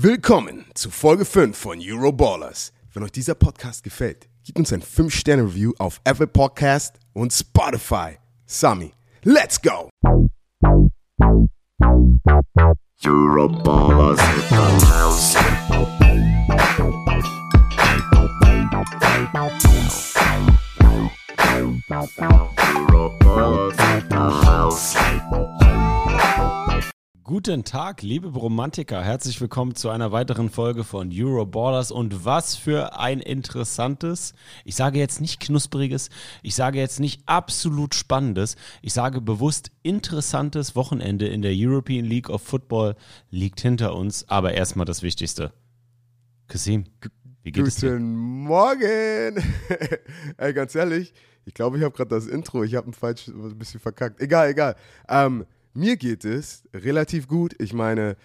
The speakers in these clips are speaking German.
Willkommen zu Folge 5 von Euroballers. Wenn euch dieser Podcast gefällt, gebt uns ein 5-Sterne-Review auf Apple Podcast und Spotify. Sami, let's go! Euroballers. Euroballers Guten Tag, liebe Romantiker. Herzlich willkommen zu einer weiteren Folge von Euroballers. Und was für ein interessantes, ich sage jetzt nicht knuspriges, ich sage jetzt nicht absolut spannendes, ich sage bewusst interessantes Wochenende in der European League of Football liegt hinter uns. Aber erstmal das Wichtigste. Kasim, wie geht es dir? Guten Morgen! Ey, ganz ehrlich, ich glaube, ich habe gerade das Intro, ich habe ein falsch, ein bisschen verkackt. Egal, egal. Ähm, mir geht es relativ gut. Ich meine,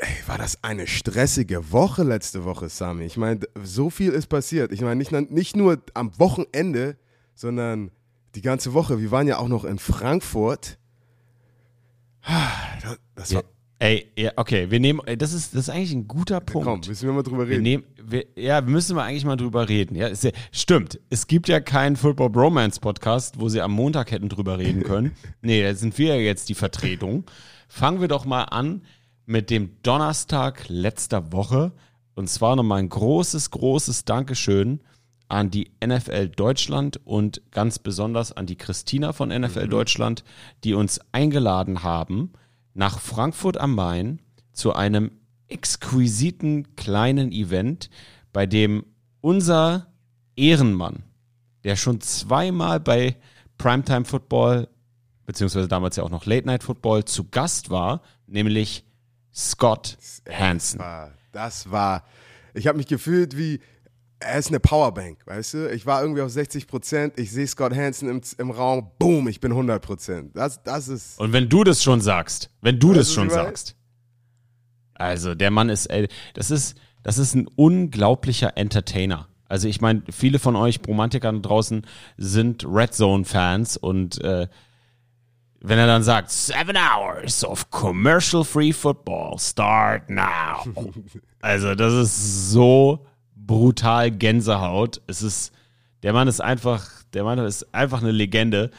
ey, war das eine stressige Woche letzte Woche, Sami? Ich meine, so viel ist passiert. Ich meine, nicht, nicht nur am Wochenende, sondern die ganze Woche. Wir waren ja auch noch in Frankfurt. Das- Das war, ey, ja, okay, wir nehmen, ey, das ist, das ist eigentlich ein guter Punkt. komm, müssen wir mal drüber Wir reden. nehmen, wir, ja, wir müssen mal eigentlich mal drüber reden. Ja, ist ja, stimmt. Es gibt ja keinen Football Bromance Podcast, wo sie am Montag hätten drüber reden können. nee, da sind wir ja jetzt die Vertretung. Fangen wir doch mal an mit dem Donnerstag letzter Woche. Und zwar nochmal ein großes, großes Dankeschön an die NFL Deutschland und ganz besonders an die Christina von NFL Deutschland, die uns eingeladen haben nach Frankfurt am Main zu einem exquisiten kleinen Event, bei dem unser Ehrenmann, der schon zweimal bei Primetime Football, beziehungsweise damals ja auch noch Late Night Football, zu Gast war, nämlich Scott Hansen. war, das war, ich habe mich gefühlt wie, er ist eine Powerbank, weißt du? Ich war irgendwie auf 60 Prozent, ich sehe Scott Hansen im, im Raum, boom, ich bin 100 Prozent. Das, das ist, Und wenn du das schon sagst, wenn du das du, schon sagst, also der Mann ist, ey, das ist, das ist ein unglaublicher Entertainer. Also ich meine, viele von euch Romantiker da draußen sind Red Zone Fans und äh, wenn er dann sagt, seven hours of commercial free football start now. also das ist so brutal Gänsehaut. Es ist, der Mann ist einfach, der Mann ist einfach eine Legende.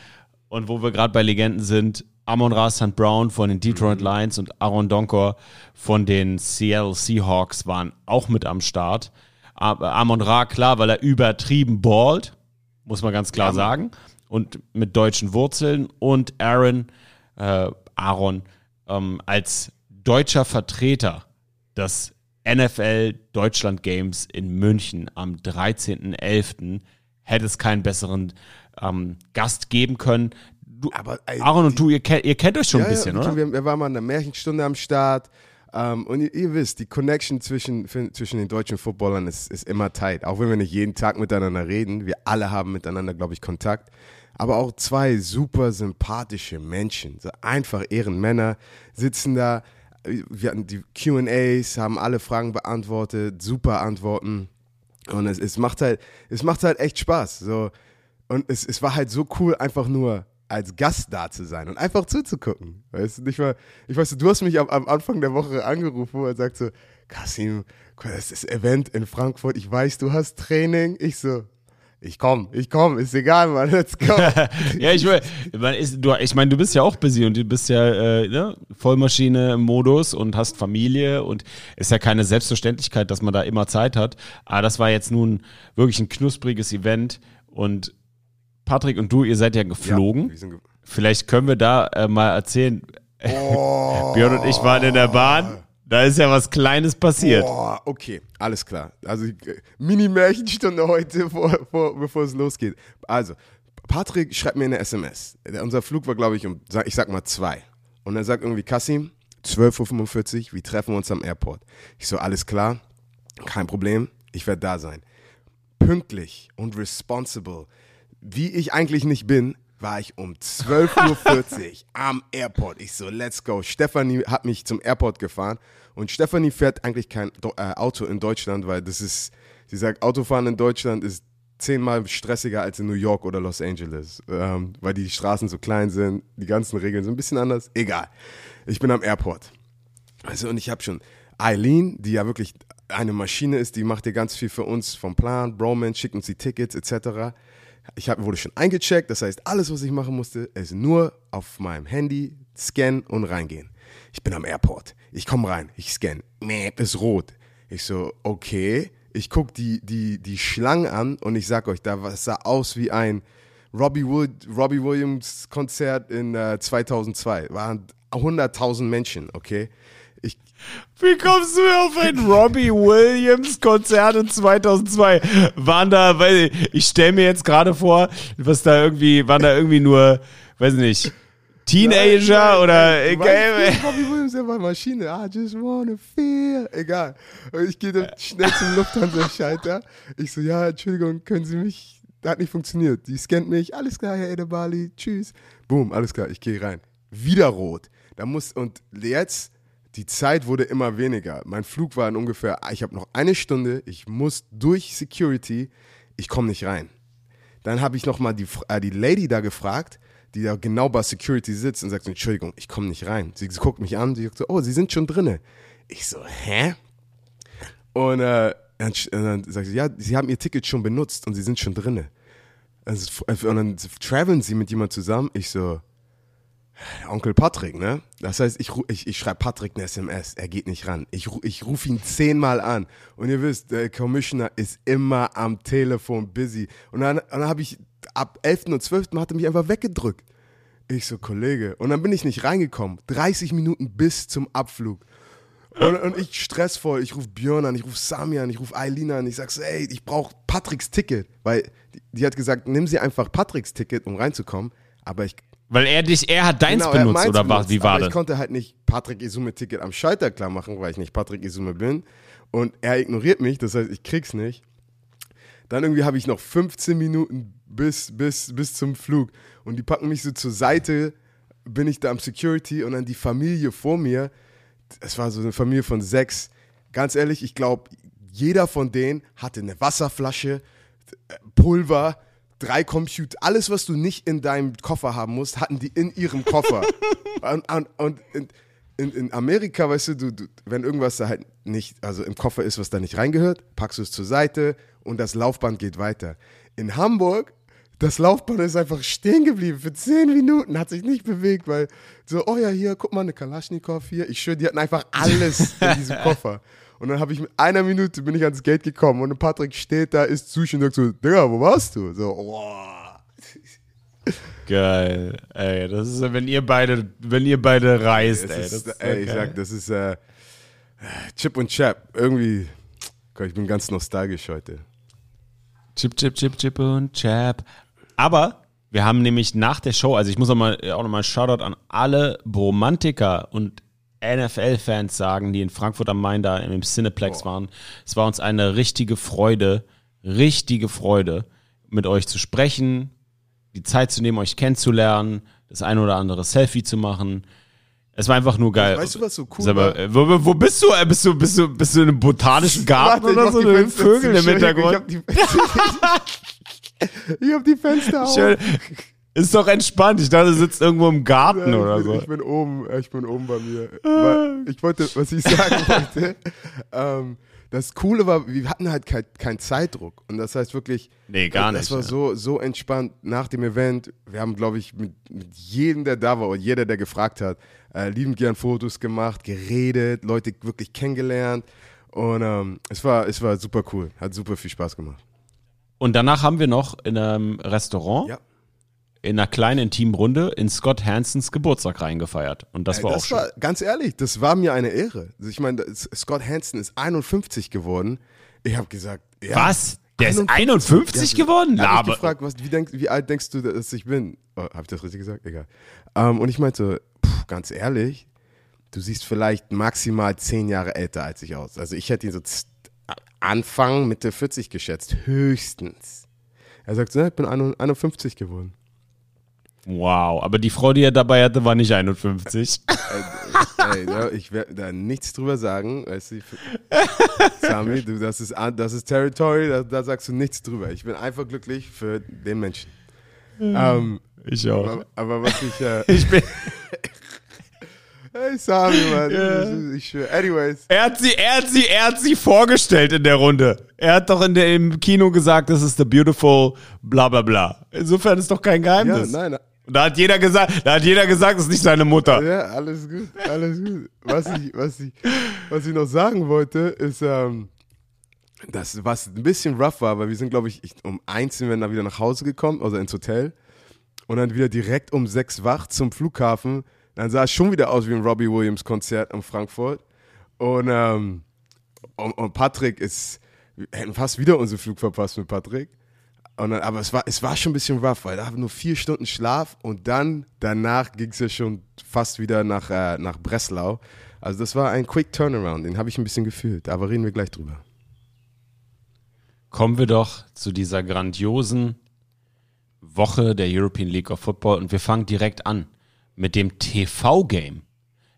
Und wo wir gerade bei Legenden sind, Amon Ra St. Brown von den Detroit Lions und Aaron Donkor von den Seattle Seahawks waren auch mit am Start. Aber Amon Ra, klar, weil er übertrieben ballt, muss man ganz klar sagen. Und mit deutschen Wurzeln. Und Aaron, äh, Aaron ähm, als deutscher Vertreter des NFL Deutschland Games in München am 13.11. hätte es keinen besseren ähm, Gast geben können. Du, Aber, ey, Aaron und die- du, ihr, kennt- ihr kennt euch schon ja, ein bisschen, ja, oder? Wir, wir waren mal in der Märchenstunde am Start. Ähm, und ihr, ihr wisst, die Connection zwischen, zwischen den deutschen Footballern ist, ist immer tight. Auch wenn wir nicht jeden Tag miteinander reden. Wir alle haben miteinander, glaube ich, Kontakt. Aber auch zwei super sympathische Menschen, so einfach Ehrenmänner, sitzen da. Wir hatten die QAs, haben alle Fragen beantwortet, super Antworten. Und es, es, macht halt, es macht halt echt Spaß. So. Und es, es war halt so cool, einfach nur als Gast da zu sein und einfach zuzugucken. Weißt du, nicht mal, ich weiß, du hast mich am, am Anfang der Woche angerufen und sagt so, Kasim, das ist Event in Frankfurt, ich weiß, du hast Training. Ich so, ich komm, ich komm, ist egal, Mann, let's go. ja, ich will, man ist, du, ich meine, du bist ja auch busy und du bist ja äh, ne, Vollmaschine im Modus und hast Familie und ist ja keine Selbstverständlichkeit, dass man da immer Zeit hat. Aber das war jetzt nun wirklich ein knuspriges Event und Patrick und du, ihr seid ja geflogen. sind ge- Vielleicht können wir da äh, mal erzählen. Oh. Björn und ich waren in der Bahn. Da ist ja was Kleines passiert. Boah, okay, alles klar. Also äh, Mini-Märchenstunde heute, vor, vor, bevor es losgeht. Also, Patrick schreibt mir eine SMS. Der- Unser Flug war, glaube ich, um, ich sag mal zwei. Und er sagt irgendwie, Kassim, 12.45 Uhr, wir treffen uns am Airport. Ich so, alles klar, kein Problem, ich werde da sein. Pünktlich und responsible, wie ich eigentlich nicht bin, war ich um 12.40 Uhr am Airport. Ich so, let's go. Stefanie hat mich zum Airport gefahren und Stefanie fährt eigentlich kein äh, Auto in Deutschland, weil das ist, sie sagt, Autofahren in Deutschland ist zehnmal stressiger als in New York oder Los Angeles, ähm, weil die Straßen so klein sind, die ganzen Regeln sind ein bisschen anders. Egal. Ich bin am Airport. Also, und ich habe schon Eileen, die ja wirklich eine Maschine ist, die macht dir ganz viel für uns vom Plan, Broman, schickt uns die Tickets etc. Ich hab, wurde schon eingecheckt, das heißt, alles, was ich machen musste, ist nur auf meinem Handy scannen und reingehen. Ich bin am Airport. Ich komme rein, ich scanne. Nee, ist rot. Ich so, okay. Ich guck die, die, die Schlange an und ich sag euch, da sah aus wie ein Robbie, Wood, Robbie Williams Konzert in äh, 2002. Waren 100.000 Menschen, okay? Ich, Wie kommst du auf ein Robbie Williams Konzert in 2002? Waren da, weil ich stelle mir jetzt gerade vor, was da irgendwie, waren da irgendwie nur, weiß nicht, Teenager Nein, oder nein, egal. Robbie Williams, der war Maschine. I just wanna feel. Egal. Und ich gehe dann schnell zum Lufthansa-Schalter. Ich so, ja, Entschuldigung, können Sie mich. Das hat nicht funktioniert. Die scannt mich. Alles klar, Herr Edebali. Tschüss. Boom, alles klar. Ich gehe rein. Wieder rot. Da muss, und jetzt, die Zeit wurde immer weniger. Mein Flug war in ungefähr, ich habe noch eine Stunde. Ich muss durch Security. Ich komme nicht rein. Dann habe ich nochmal die, äh, die Lady da gefragt, die da genau bei Security sitzt und sagt, Entschuldigung, ich komme nicht rein. Sie, sie guckt mich an, sie sagt so, oh, Sie sind schon drinne. Ich so, hä? Und, äh, dann, dann sagt sie, ja, Sie haben Ihr Ticket schon benutzt und Sie sind schon drinne. Also, und dann traveln Sie mit jemand zusammen. Ich so, Onkel Patrick, ne? Das heißt, ich, ich, ich schreibe Patrick eine SMS, er geht nicht ran. Ich, ich rufe ihn zehnmal an. Und ihr wisst, der Commissioner ist immer am Telefon busy. Und dann, dann habe ich, ab 11. und 12. hat er mich einfach weggedrückt. Ich so, Kollege. Und dann bin ich nicht reingekommen. 30 Minuten bis zum Abflug. Und, und ich stressvoll, ich rufe Björn an, ich rufe Sami an, ich rufe Eileen an, ich sag so, ey, ich brauche Patricks Ticket. Weil die, die hat gesagt, nimm sie einfach Patricks Ticket, um reinzukommen. Aber ich Weil er dich, er hat deins Genau, benutzt oder was? benutzt, Wie war aber das? Ich konnte halt nicht Patrick Isume Ticket am Schalter klar machen, weil ich nicht Patrick Isume bin. Und er ignoriert mich, das heißt, ich krieg's nicht. Dann irgendwie habe ich noch 15 Minuten bis, bis, bis zum Flug. Und die packen mich so zur Seite, bin ich da am Security und dann die Familie vor mir. Es war so eine Familie von sechs. Ganz ehrlich, ich glaube, jeder von denen hatte eine Wasserflasche, Pulver, drei Computer, alles, was du nicht in deinem Koffer haben musst, hatten die in ihrem Koffer. und und, und in, in, Amerika, weißt du, du, du, wenn irgendwas da halt nicht, also im Koffer ist, was da nicht reingehört, packst du es zur Seite und das Laufband geht weiter. In Hamburg, das Laufband ist einfach stehen geblieben für zehn Minuten, hat sich nicht bewegt, weil so, oh ja, hier, guck mal, eine Kalaschnikow hier. Ich schwöre, die hatten einfach alles in diesem Koffer. Und dann habe ich mit einer Minute bin ich ans Gate gekommen und Patrick steht da, ist Sushi und sagt so, Digga, wo warst du? So, wow. Geil. Ey, das ist, wenn ihr beide, wenn ihr beide reist, Es ey. ist, Das ist ey, ich sag, das ist äh, Chip und Chap. Irgendwie, Gott, ich bin ganz nostalgisch heute. Chip, Chip, Chip, Chip und Chap. Aber wir haben nämlich nach der Show, also ich muss auch, mal, auch nochmal Shoutout an alle Bromantiker und NFL-Fans sagen, die in Frankfurt am Main da im Cineplex waren. Es war uns eine richtige Freude, richtige Freude, mit euch zu sprechen, die Zeit zu nehmen, euch kennenzulernen, das ein oder andere Selfie zu machen. Es war einfach nur geil. Weißt du, was so cool Sag mal, war? äh, wo, wo- bist du? Äh, Bist du, bist du, bist du in einem botanischen Garten Warte, oder so? Mit zu. im Hintergrund? Ich hab die, ich hab die Fenster auf. Schön. Ist doch entspannt. Ich dachte, du sitzt irgendwo im Garten Ja, oder ich, bin, so. ich bin oben, ich bin oben bei mir. Weil Ich wollte, was ich sagen wollte, ähm, das Coole war, wir hatten halt keinen kein Zeitdruck. Und das heißt wirklich, Nee, gar das nicht, war ja. so, so entspannt nach dem Event. Wir haben, glaube ich, mit, mit jedem, der da war und jeder, der gefragt hat, äh, liebend gern Fotos gemacht, geredet, Leute wirklich kennengelernt. Und ähm, es, war, es war super cool. Hat super viel Spaß gemacht. Und danach haben wir noch in einem Restaurant, Ja. In einer kleinen intimen Runde, in Scott Hansons Geburtstag reingefeiert. Und das war auch das schön. war, ganz ehrlich, das war mir eine Ehre. Ich meine, Scott Hansen ist 51 geworden. Ich habe gesagt, ja, Was? Der ist 51 geworden? Er hat mich Laber. gefragt, was, wie, denk, wie alt denkst du, dass ich bin? Oh, habe ich das richtig gesagt? Egal. Ähm, und ich meinte, pff, ganz ehrlich, du siehst vielleicht maximal 10 Jahre älter als ich aus. Also ich hätte ihn so Anfang, Mitte 40 geschätzt, höchstens. Er sagt so, ja, ich bin 51 geworden. Wow, aber die Frau, die er dabei hatte, war nicht 51. Ey, ja, ich werde da nichts drüber sagen. Weißt du, Sami, du, das, ist, das ist Territory, da, da sagst du nichts drüber. Ich bin einfach glücklich für den Menschen. Ähm, Ich auch. aber, aber was ich, äh, Ich bin. Hey, sorry, Mann. Ja. Ich schwör. Anyways. Er hat sie, er hat sie, er hat sie vorgestellt in der Runde. Er hat doch in der, im Kino gesagt, das ist the beautiful bla bla bla. Insofern ist doch kein Ja, Geheimnis. nein, Und da hat jeder gesagt, da hat jeder gesagt, das ist nicht seine Mutter. Ja, alles gut, alles gut. Was ich, was ich, was ich noch sagen wollte, ist, ähm, das, was ein bisschen rough war, weil wir sind, glaube ich, ich, um eins sind wir dann wieder nach Hause gekommen, also ins Hotel. Und dann wieder direkt um sechs wach zum Flughafen. Dann sah es schon wieder aus wie ein Robbie Williams Konzert in Frankfurt. Und, ähm, und, und Patrick ist, wir hätten fast wieder unseren Flug verpasst mit Patrick. Und dann, aber es war, es war schon ein bisschen rough, weil da haben nur vier Stunden Schlaf und dann danach ging es ja schon fast wieder nach, äh, nach Breslau. Also das war ein Quick Turnaround, den habe ich ein bisschen gefühlt, aber reden wir gleich drüber. Kommen wir doch zu dieser grandiosen Woche der European League of Football und wir fangen direkt an mit dem TV-Game.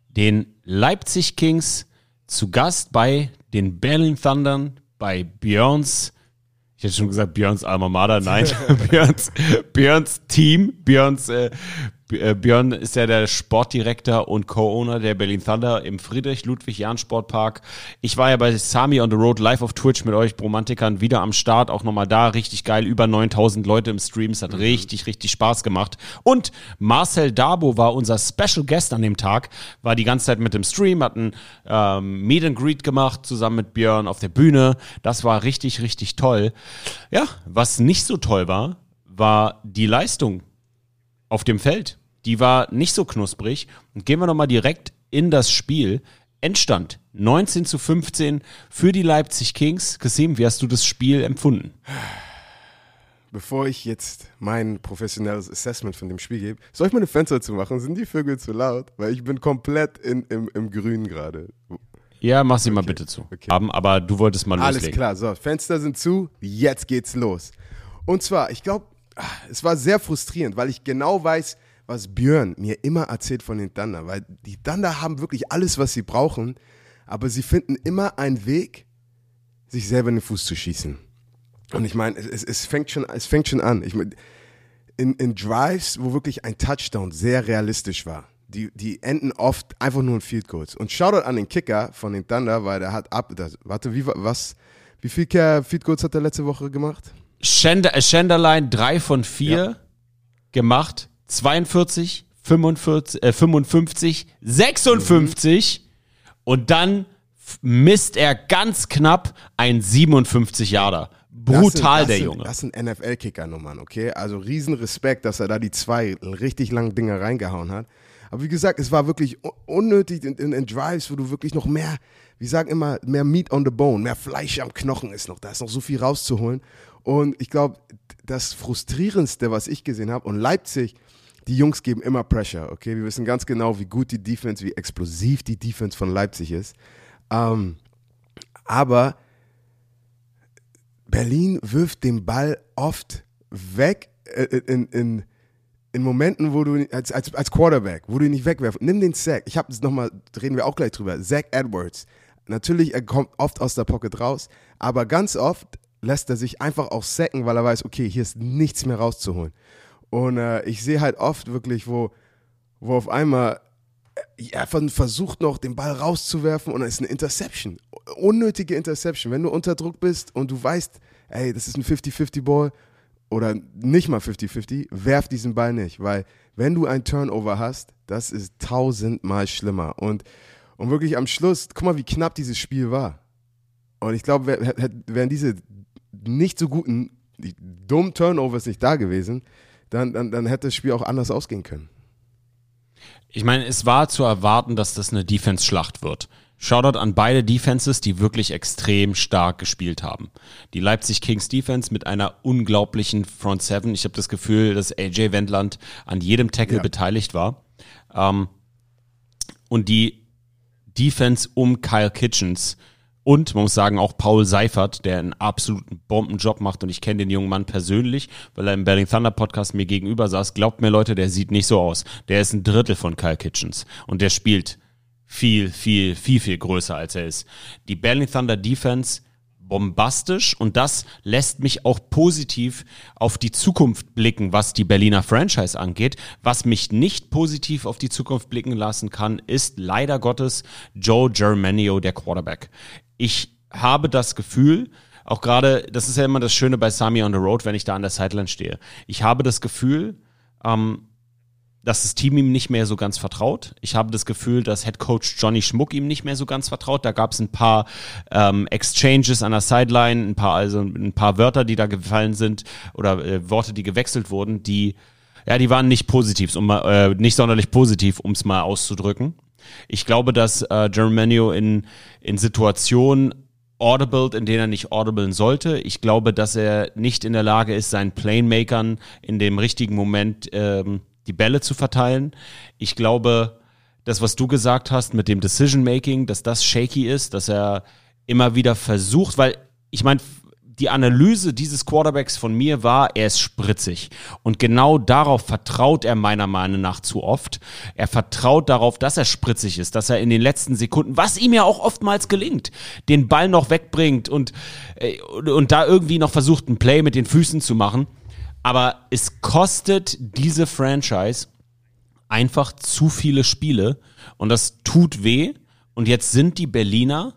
Den Leipzig Kings zu Gast bei den Berlin Thundern, bei Björns, ich hätte schon gesagt Björns Alma Mater, nein, Björns, Björns Team, Björns, äh, Björn ist ja der Sportdirektor und Co-Owner der Berlin Thunder im Friedrich-Ludwig-Jahn-Sportpark. Ich war ja bei Sami on the Road live auf Twitch mit euch Bromantikern wieder am Start, auch nochmal da, richtig geil, über 9000 Leute im Stream, es hat richtig, richtig Spaß gemacht. Und Marcel Dabo war unser Special Guest an dem Tag, war die ganze Zeit mit dem Stream, hat ein ähm, Meet and Greet gemacht, zusammen mit Björn auf der Bühne. Das war richtig, richtig toll. Ja, was nicht so toll war, war die Leistung auf dem Feld. Die war nicht so knusprig. Und gehen wir nochmal direkt in das Spiel. Endstand 19 zu 15 für die Leipzig Kings. Kasim, wie hast du das Spiel empfunden? Bevor ich jetzt mein professionelles Assessment von dem Spiel gebe, soll ich mal eine Fenster zu machen? Sind die Vögel zu laut? Weil ich bin komplett in, im, im Grün gerade. Ja, mach sie mal bitte zu. okay. Aber du wolltest mal Alles loslegen. klar, so, Fenster sind zu, jetzt geht's los. Und zwar, ich glaube, es war sehr frustrierend, weil ich genau weiß, was Björn mir immer erzählt von den Thunder, weil die Thunder haben wirklich alles, was sie brauchen, aber sie finden immer einen Weg, sich selber in den Fuß zu schießen. Und ich meine, es, es, fängt schon, es fängt schon an. Ich mein, in, in Drives, wo wirklich ein Touchdown sehr realistisch war, die, die enden oft einfach nur in Field Goals. Und Shoutout an den Kicker von den Thunder, weil der hat ab, das, warte, wie, wa- was, wie viel Field Goals hat er letzte Woche gemacht? Schender, Schenderlein 3 von 4 Ja. gemacht. 42, 45, äh, 55, 56 und dann misst er ganz knapp ein 57 Jahre. Brutal, Das sind- das der sind, Junge. Das sind NFL-Kicker-Nummern, okay? Also riesen Respekt, dass er da die zwei richtig langen Dinger reingehauen hat. Aber wie gesagt, es war wirklich un- unnötig in, in, in Drives, wo du wirklich noch mehr, wir sagen immer, mehr Meat on the Bone, mehr Fleisch am Knochen ist noch, da ist noch so viel rauszuholen. Und ich glaube, das Frustrierendste, was ich gesehen habe, und Leipzig, die Jungs geben immer Pressure, okay? Wir wissen ganz genau, wie gut die Defense, wie explosiv die Defense von Leipzig ist. Ähm, aber Berlin wirft den Ball oft weg äh, in, in, in Momenten, wo du als, als, als Quarterback, wo du ihn nicht wegwerfst. Nimm den Sack. Ich habe das nochmal, reden wir auch gleich drüber. Zach Edwards. Natürlich, er kommt oft aus der Pocket raus, aber ganz oft lässt er sich einfach auch sacken, weil er weiß, okay, hier ist nichts mehr rauszuholen. Und äh, ich sehe halt oft wirklich, wo, wo auf einmal er von- versucht noch, den Ball rauszuwerfen und dann ist eine Interception. Unnötige Interception. Wenn du unter Druck bist und du weißt, ey, das ist ein 50-50-Ball oder nicht mal 50-50, werf diesen Ball nicht. Weil wenn du ein Turnover hast, das ist tausendmal schlimmer. Und, und wirklich am Schluss, guck mal, wie knapp dieses Spiel war. Und ich glaube, wären diese nicht so guten, die dummen Turnovers nicht da gewesen, dann, dann, dann hätte das Spiel auch anders ausgehen können. Ich meine, es war zu erwarten, dass das eine Defense-Schlacht wird. Shoutout an beide Defenses, die wirklich extrem stark gespielt haben. Die Leipzig Kings Defense mit einer unglaublichen Front Seven. Ich habe das Gefühl, dass AJ Wendland an jedem Tackle Ja. beteiligt war. Ähm, und die Defense um Kyle Kitchens und man muss sagen auch Paul Seifert, der einen absoluten Bombenjob macht und ich kenne den jungen Mann persönlich, weil er im Berlin Thunder Podcast mir gegenüber saß. Glaubt mir Leute, der sieht nicht so aus. Der ist ein Drittel von Kyle Kitchens und der spielt viel, viel, viel, viel größer als er ist. Die Berlin Thunder Defense bombastisch und das lässt mich auch positiv auf die Zukunft blicken, was die Berliner Franchise angeht. Was mich nicht positiv auf die Zukunft blicken lassen kann, ist leider Gottes Joe Germanio, der Quarterback. Ich habe das Gefühl, auch gerade, das ist ja immer das Schöne bei Sami on the Road, wenn ich da an der Sideline stehe. Ich habe das Gefühl, ähm, dass das Team ihm nicht mehr so ganz vertraut. Ich habe das Gefühl, dass Head Coach Johnny Schmuck ihm nicht mehr so ganz vertraut. Da gab es ein paar ähm, Exchanges an der Sideline, ein paar also ein paar Wörter, die da gefallen sind oder äh, Worte, die gewechselt wurden, die ja, die waren nicht positiv, um äh, nicht sonderlich positiv, um es mal auszudrücken. Ich glaube, dass äh, Germanio in in Situationen audibled, in denen er nicht audiblen sollte. Ich glaube, dass er nicht in der Lage ist, seinen Playmakern in dem richtigen Moment ähm, die Bälle zu verteilen. Ich glaube, das, was du gesagt hast mit dem Decision Making, dass das shaky ist, dass er immer wieder versucht, weil ich meine, die Analyse dieses Quarterbacks von mir war, er ist spritzig. Und genau darauf vertraut er meiner Meinung nach zu oft. Er vertraut darauf, dass er spritzig ist, dass er in den letzten Sekunden, was ihm ja auch oftmals gelingt, den Ball noch wegbringt und, äh, und da irgendwie noch versucht, ein Play mit den Füßen zu machen. Aber es kostet diese Franchise einfach zu viele Spiele und das tut weh. Und jetzt sind die Berliner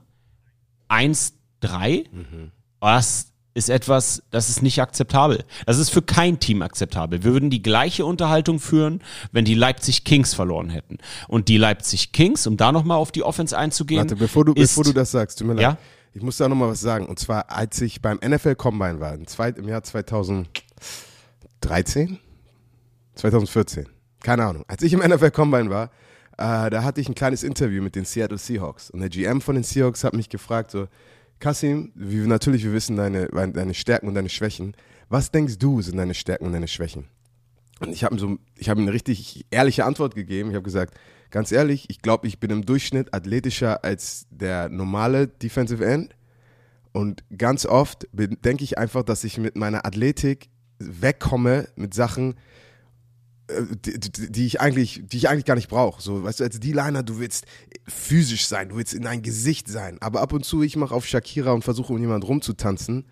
1-3. Mhm. Das ist etwas, das ist nicht akzeptabel. Das ist für kein Team akzeptabel. Wir würden die gleiche Unterhaltung führen, wenn die Leipzig Kings verloren hätten. Und die Leipzig Kings, um da nochmal auf die Offense einzugehen. Warte, bevor du, ist, bevor du das sagst, tut mir leid. Ja? Ich muss da nochmal was sagen. Und zwar, als ich beim NFL Combine war, im, Jahr 2000. 13? 2014. Keine Ahnung. Als ich im NFL Combine war, äh, da hatte ich ein kleines Interview mit den Seattle Seahawks. Und der GM von den Seahawks hat mich gefragt, so, Kasim, wie, natürlich, wir wissen deine, deine Stärken und deine Schwächen. Was denkst du sind deine Stärken und deine Schwächen? Und ich habe so, ich habe eine richtig ehrliche Antwort gegeben. Ich habe gesagt, ganz ehrlich, ich glaube, ich bin im Durchschnitt athletischer als der normale Defensive End. Und ganz oft denke ich einfach, dass ich mit meiner Athletik wegkomme mit Sachen, äh, die, die, ich eigentlich, die ich eigentlich gar nicht brauche. So, weißt du, als D-Liner, du willst physisch sein, du willst in dein Gesicht sein. Aber ab und zu, ich mache auf Shakira und versuche, um jemanden rumzutanzen.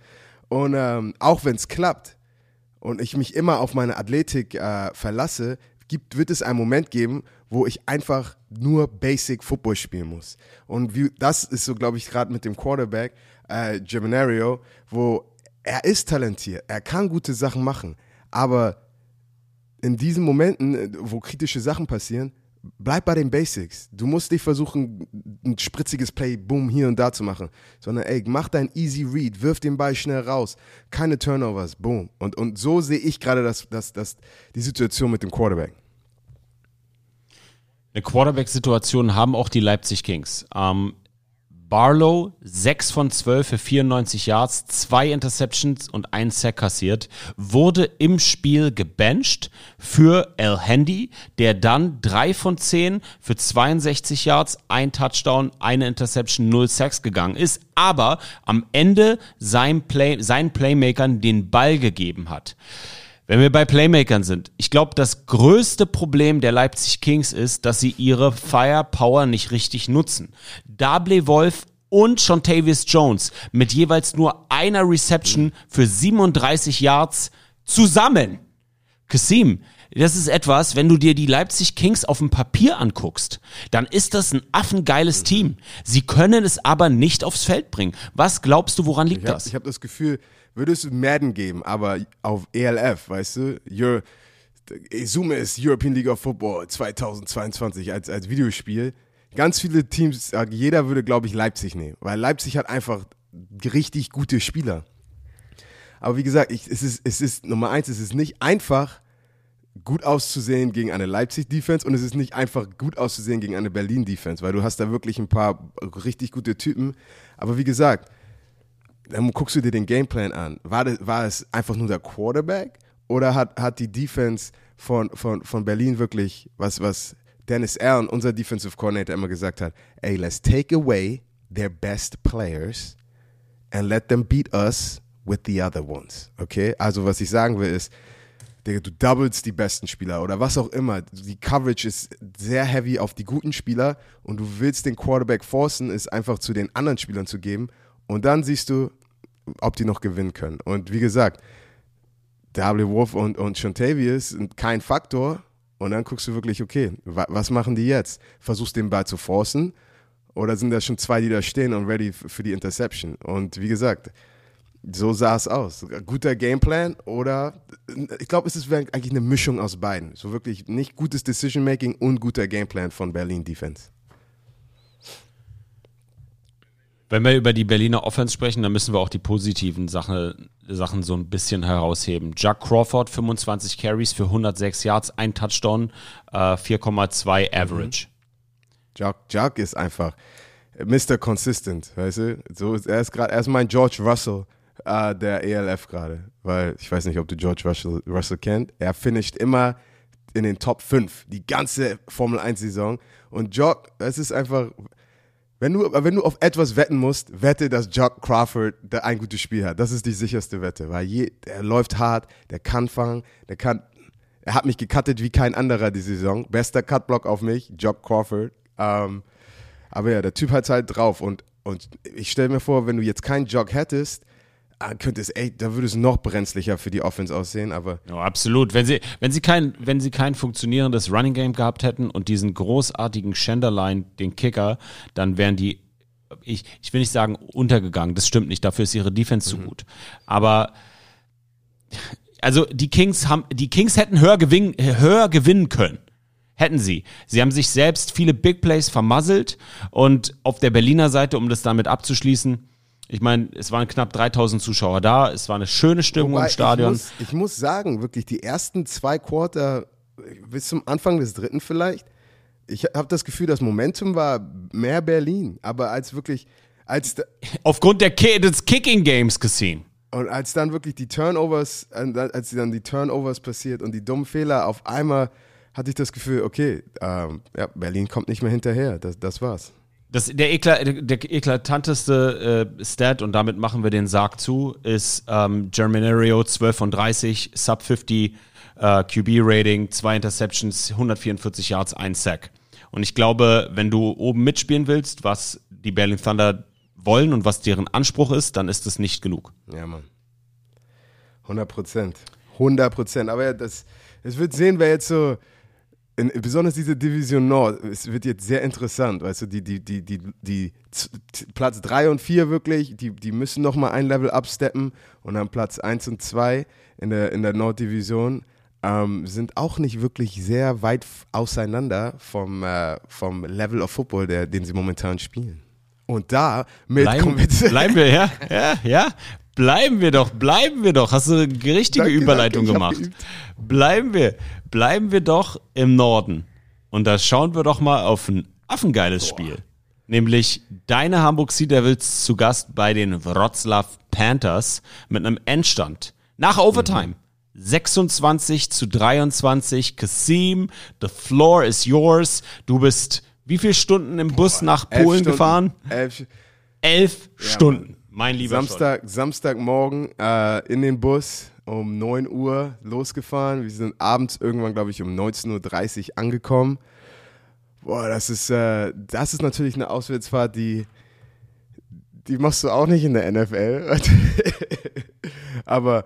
Und ähm, auch wenn es klappt und ich mich immer auf meine Athletik äh, verlasse, gibt, wird es einen Moment geben, wo ich einfach nur Basic Football spielen muss. Und wie, das ist so, glaube ich, gerade mit dem Quarterback, äh, Geminario, wo er ist talentiert, er kann gute Sachen machen, aber in diesen Momenten, äh, wo kritische Sachen passieren, bleib bei den Basics. Du musst nicht versuchen, ein spritziges Play, boom, hier und da zu machen, sondern ey, mach dein Easy Read, wirf den Ball schnell raus, keine Turnovers, boom. Und, und so sehe ich gerade das, das, das, die Situation mit dem Quarterback. Eine Quarterback-Situation haben auch die Leipzig Kings. Ähm, Barlow 6 von 12 für 94 Yards, zwei Interceptions und ein Sack kassiert, wurde im Spiel gebencht für El Handy, der dann 3 von 10 für 62 Yards, ein Touchdown, eine Interception, null Sacks gegangen ist, aber am Ende sein Play, seinen Playmakern den Ball gegeben hat. Wenn wir bei Playmakern sind, ich glaube, das größte Problem der Leipzig Kings ist, dass sie ihre Firepower nicht richtig nutzen. Dable Wolf und Shontavious Jones mit jeweils nur einer Reception für 37 Yards zusammen. Kasim, das ist etwas, wenn du dir die Leipzig Kings auf dem Papier anguckst, dann ist das ein affengeiles Team. Sie können es aber nicht aufs Feld bringen. Was glaubst du, woran liegt ich hab, das? Ich habe das Gefühl, würde es Madden geben, aber auf ELF, weißt du, Your, Zoom ist European League of Football 2022 als, als Videospiel. Ganz viele Teams, jeder würde, glaube ich, Leipzig nehmen, weil Leipzig hat einfach richtig gute Spieler. Aber wie gesagt, ich, es, ist, es ist Nummer eins, es ist nicht einfach, gut auszusehen gegen eine Leipzig-Defense und es ist nicht einfach gut auszusehen gegen eine Berlin-Defense, weil du hast da wirklich ein paar richtig gute Typen. Aber wie gesagt, dann guckst du dir den Gameplan an. War, das, war es einfach nur der Quarterback oder hat, hat die Defense von, von, von Berlin wirklich, was, was Dennis Allen, unser Defensive Coordinator, immer gesagt hat, ey, let's take away their best players and let them beat us with the other ones. Okay? Also was ich sagen will ist, Digga, du doubles die besten Spieler oder was auch immer. Die Coverage ist sehr heavy auf die guten Spieler und du willst den Quarterback forcen, es einfach zu den anderen Spielern zu geben. Und dann siehst du, ob die noch gewinnen können. Und wie gesagt, W. Wolf und, und Shontavius sind kein Faktor. Und dann guckst du wirklich, okay, wa was machen die jetzt? Versuchst den Ball zu forcen oder sind da schon zwei, die da stehen und ready für die Interception? Und wie gesagt, so sah es aus. Guter Gameplan oder ich glaube, es ist eigentlich eine Mischung aus beiden. So wirklich nicht gutes Decision Making und guter Gameplan von Berlin Defense. Wenn wir über die Berliner Offense sprechen, dann müssen wir auch die positiven Sache, Sachen so ein bisschen herausheben. Jack Crawford, 25 Carries für 106 Yards, ein Touchdown, äh, 4,2 Average. Jack, Jack ist einfach Mr. Consistent, weißt du? So, er ist gerade, er ist mein George Russell äh, der ELF gerade, weil ich weiß nicht, ob du George Russell, Russell kennt. Er finisht immer in den Top 5, die ganze Formel 1 Saison. Und Jock, es ist einfach, wenn du, wenn du auf etwas wetten musst, wette, dass Jock Crawford der ein gutes Spiel hat. Das ist die sicherste Wette, weil je, der läuft hart, der kann fangen, der kann, er hat mich gecuttet wie kein anderer die Saison. Bester Cutblock auf mich, Jock Crawford. Ähm, aber ja, der Typ hat halt drauf und, und ich stelle mir vor, wenn du jetzt keinen Jock hättest, könnte es, ey, da würde es noch brenzlicher für die Offense aussehen, aber. Ja, absolut. Wenn sie, wenn sie kein, wenn sie kein funktionierendes Running Game gehabt hätten und diesen großartigen Shenderline, den Kicker, dann wären die, ich, ich will nicht sagen untergegangen, das stimmt nicht, dafür ist ihre Defense mhm. zu gut. Aber, also die Kings haben, die Kings hätten höher gewinnen, höher gewinnen können. Hätten sie. Sie haben sich selbst viele Big Plays vermasselt und auf der Berliner Seite, um das damit abzuschließen, ich meine, es waren knapp 3000 Zuschauer da, es war eine schöne Stimmung Wobei, im Stadion. Ich muss, ich muss sagen, wirklich, die ersten zwei Quarter, bis zum Anfang des dritten vielleicht, ich habe das Gefühl, das Momentum war mehr Berlin, aber als wirklich, als aufgrund der Ki des Kicking Games gesehen. Und als dann wirklich die Turnovers, als dann die Turnovers passiert und die dummen Fehler, auf einmal hatte ich das Gefühl, okay, ähm, ja, Berlin kommt nicht mehr hinterher. Das, das war's. Das, der, ekla, der eklatanteste äh, Stat, und damit machen wir den Sarg zu, ist ähm, Germinario 12 von 30, Sub 50 äh, QB-Rating, zwei Interceptions, 144 Yards, ein Sack. Und ich glaube, wenn du oben mitspielen willst, was die Berlin Thunder wollen und was deren Anspruch ist, dann ist das nicht genug. Ja, Mann. 100 Prozent. 100 Prozent. Aber ja, das, es wird sehen, wer jetzt so in, besonders diese Division Nord, es wird jetzt sehr interessant, weißt du, die, die, die, die, die Platz 3 und 4 wirklich, die, die müssen nochmal ein Level absteppen und dann Platz 1 und 2 in der, in der Norddivision ähm, sind auch nicht wirklich sehr weit auseinander vom, äh, vom Level of Football, der, den sie momentan spielen. Und da mit bleiben, bleiben wir, ja, ja, ja. Bleiben wir doch, bleiben wir doch. Hast du eine richtige danke, Überleitung danke, gemacht. Bleiben wir, bleiben wir doch im Norden. Und da schauen wir doch mal auf ein affengeiles Boah. Spiel. Nämlich deine Hamburg Sea Devils zu Gast bei den Wroclaw Panthers mit einem Endstand. Nach Overtime. Mhm. 26 zu 23. Kasim, the floor is yours. Du bist wie viele Stunden im Bus Boah, nach Polen gefahren? Elf, elf ja, Stunden. Mein lieber Samstag, Scholli. Samstagmorgen äh, in den Bus um 9 Uhr losgefahren. Wir sind abends irgendwann, glaube ich, um 19.30 Uhr angekommen. Boah, das ist, äh, das ist natürlich eine Auswärtsfahrt, die, die machst du auch nicht in der NFL. Aber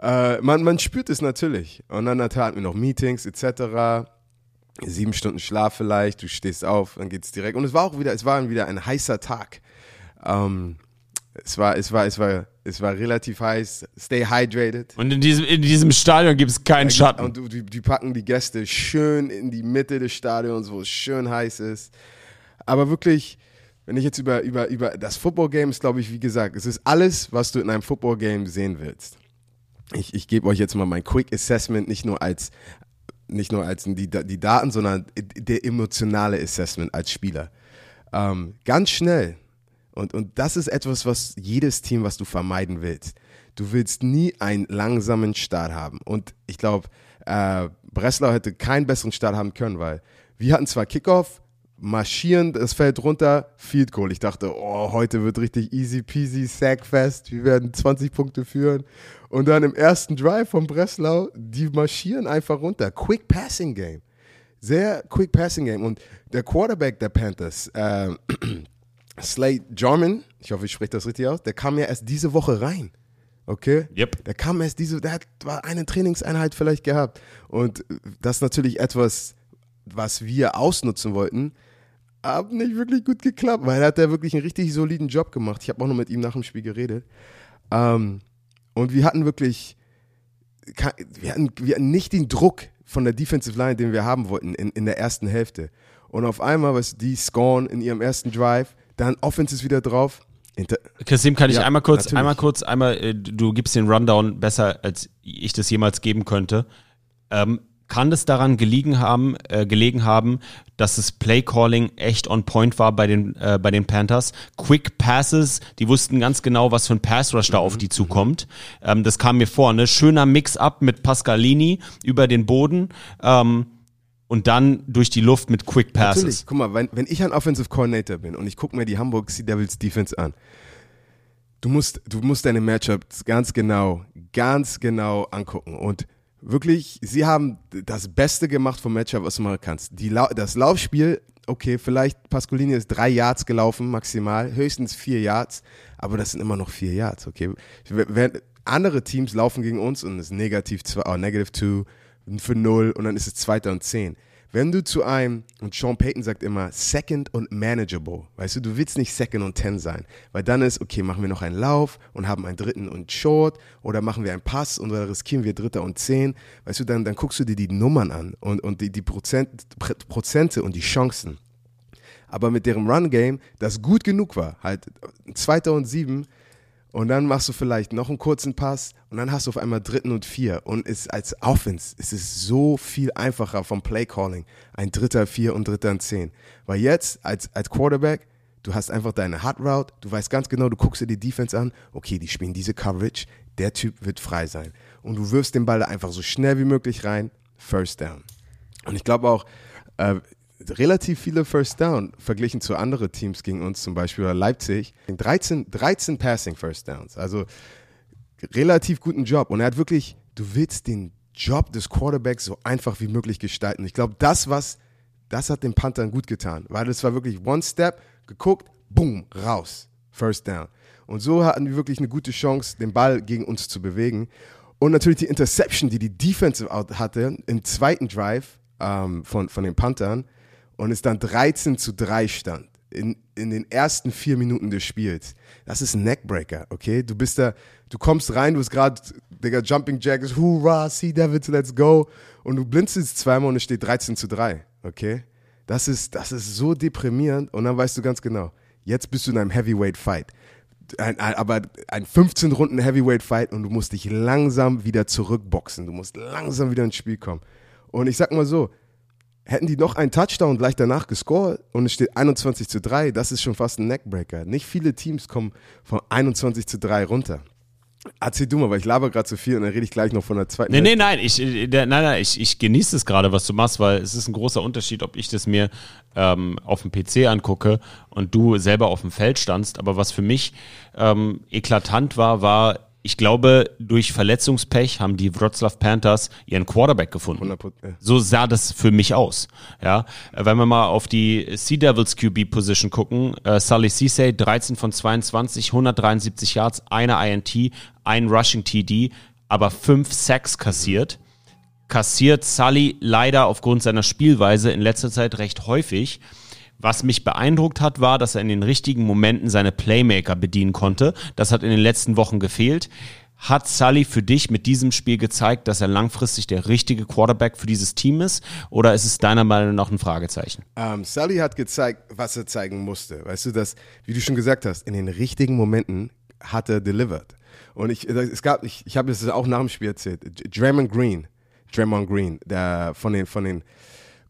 äh, man, man spürt es natürlich. Und dann hatten wir noch Meetings etc. Sieben Stunden Schlaf vielleicht, du stehst auf, dann geht es direkt. Und es war auch wieder, es war wieder ein heißer Tag. Ähm, es war, es war, es war, es war relativ heiß. Stay hydrated. Und in diesem, in diesem Stadion gibt es keinen Schatten. Und die, die packen die Gäste schön in die Mitte des Stadions, wo es schön heiß ist. Aber wirklich, wenn ich jetzt über, über, über das Football-Game ist, glaube ich, wie gesagt, es ist alles, was du in einem Football-Game sehen willst. Ich, ich gebe euch jetzt mal mein Quick Assessment, nicht nur als, nicht nur als die, die Daten, sondern der emotionale Assessment als Spieler. Ähm, ganz schnell und, und das ist etwas, was jedes Team, was du vermeiden willst. Du willst nie einen langsamen Start haben. Und ich glaube, äh, Breslau hätte keinen besseren Start haben können, weil wir hatten zwar Kickoff, marschieren das Feld runter, Field Goal. Ich dachte, oh, heute wird richtig easy peasy, sackfest, wir werden 20 Punkte führen. Und dann im ersten Drive von Breslau, die marschieren einfach runter. Quick Passing Game. Sehr quick Passing Game. Und der Quarterback der Panthers, äh, Slade Jarman, ich hoffe, ich spreche das richtig aus, der kam ja erst diese Woche rein. Okay? Yep. Der kam erst diese, der hat war eine Trainingseinheit vielleicht gehabt. Und das ist natürlich etwas, was wir ausnutzen wollten, aber nicht wirklich gut geklappt, weil er hat da wirklich einen richtig soliden Job gemacht. Ich habe auch noch mit ihm nach dem Spiel geredet. Ähm, und wir hatten wirklich, wir hatten, wir hatten nicht den Druck von der Defensive Line, den wir haben wollten in, in der ersten Hälfte. Und auf einmal, was die scoren in ihrem ersten Drive, dann Offense ist wieder drauf. Inter Kasim, kann ich Ja, einmal kurz, natürlich. einmal kurz, einmal, äh, du gibst den Rundown besser, als ich das jemals geben könnte. Ähm, kann das daran gelegen haben, äh, gelegen haben, dass das Play Calling echt on point war bei den, äh, bei den Panthers? Quick Passes, die wussten ganz genau, was für ein Pass Rush da auf die zukommt. Ähm, das kam mir vor, ne? Schöner Mix-up mit Pascalini über den Boden. Ähm, und dann durch die Luft mit Quick Passes. Natürlich, guck mal, wenn, wenn ich ein Offensive Coordinator bin und ich gucke mir die Hamburg Sea Devils Defense an, du musst, du musst deine Matchups ganz genau, ganz genau angucken. Und wirklich, sie haben das Beste gemacht vom Matchup, was du machen kannst. Die, das Laufspiel, okay, vielleicht Pascolini ist drei Yards gelaufen, maximal, höchstens vier Yards, aber das sind immer noch vier Yards, okay. Während andere Teams laufen gegen uns und es ist negativ zwei, oh, negative two für null und dann ist es zweiter und zehn. Wenn du zu einem, und Sean Payton sagt immer, second und manageable, weißt du, du willst nicht second und ten sein, weil dann ist, okay, machen wir noch einen Lauf und haben einen dritten und short oder machen wir einen Pass und dann riskieren wir dritter und zehn, weißt du, dann, dann guckst du dir die Nummern an und, und die, die Prozent, Pr- Prozente und die Chancen. Aber mit deren Run-Game, das gut genug war, halt zweiter und sieben, und dann machst du vielleicht noch einen kurzen Pass und dann hast du auf einmal dritten und vier. Und es, als Offense ist es so viel einfacher vom Play-Calling. Ein dritter, vier und dritter und zehn. Weil jetzt als, als Quarterback, du hast einfach deine Hot Route, du weißt ganz genau, du guckst dir die Defense an, okay, die spielen diese Coverage, der Typ wird frei sein. Und du wirfst den Ball da einfach so schnell wie möglich rein, First Down. Und ich glaube auch, äh, relativ viele First Down verglichen zu anderen Teams gegen uns, zum Beispiel Leipzig. 13, 13 Passing First Downs. Also relativ guten Job. Und er hat wirklich, du willst den Job des Quarterbacks so einfach wie möglich gestalten. Ich glaube, das, was, das hat den Panthern gut getan, weil es war wirklich One Step, geguckt, boom, raus, First Down. Und so hatten wir wirklich eine gute Chance, den Ball gegen uns zu bewegen. Und natürlich die Interception, die die Defensive hatte im zweiten Drive ähm, von, von den Panthern und es dann 13 zu 3 stand in, in den ersten vier Minuten des Spiels. Das ist ein Neckbreaker, okay? Du bist da, du kommst rein, du hast gerade, Digga, Jumping Jacks, hurra, Sea Devils, let's go. Und du blinzelst zweimal und es steht 13 zu 3, okay? Das ist, das ist so deprimierend und dann weißt du ganz genau, jetzt bist du in einem Heavyweight-Fight. Ein, ein, aber ein 15 Runden Heavyweight Fight und du musst dich langsam wieder zurückboxen. Du musst langsam wieder ins Spiel kommen. Und ich sag mal so, hätten die noch einen Touchdown gleich danach gescored und es steht 21 zu 3, das ist schon fast ein Neckbreaker. Nicht viele Teams kommen von 21 zu 3 runter. Erzähl du mal, weil ich laber gerade zu viel und dann rede ich gleich noch von der zweiten. Nee, nee, nein, ich, äh, nein, nein, ich, ich genieße es gerade, was du machst, weil es ist ein großer Unterschied, ob ich das mir ähm, auf dem PC angucke und du selber auf dem Feld standst. Aber was für mich ähm, eklatant war, war, ich glaube, durch Verletzungspech haben die Wroclaw Panthers ihren Quarterback gefunden. 100%, ja. So sah das für mich aus. Ja, wenn wir mal auf die Sea Devils QB Position gucken, äh, Sully Cisse 13 von 22, 173 Yards, eine INT, ein Rushing TD, aber fünf Sacks kassiert. Kassiert Sully leider aufgrund seiner Spielweise in letzter Zeit recht häufig. Was mich beeindruckt hat, war, dass er in den richtigen Momenten seine Playmaker bedienen konnte. Das hat in den letzten Wochen gefehlt. Hat Sully für dich mit diesem Spiel gezeigt, dass er langfristig der richtige Quarterback für dieses Team ist? Oder ist es deiner Meinung nach ein Fragezeichen? Ähm, Sully hat gezeigt, was er zeigen musste. Weißt du, dass, wie du schon gesagt hast, in den richtigen Momenten hat er delivered. Und ich, es gab, ich, ich habe es auch nach dem Spiel erzählt. Draymond Green, Draymond Green, der von den, von den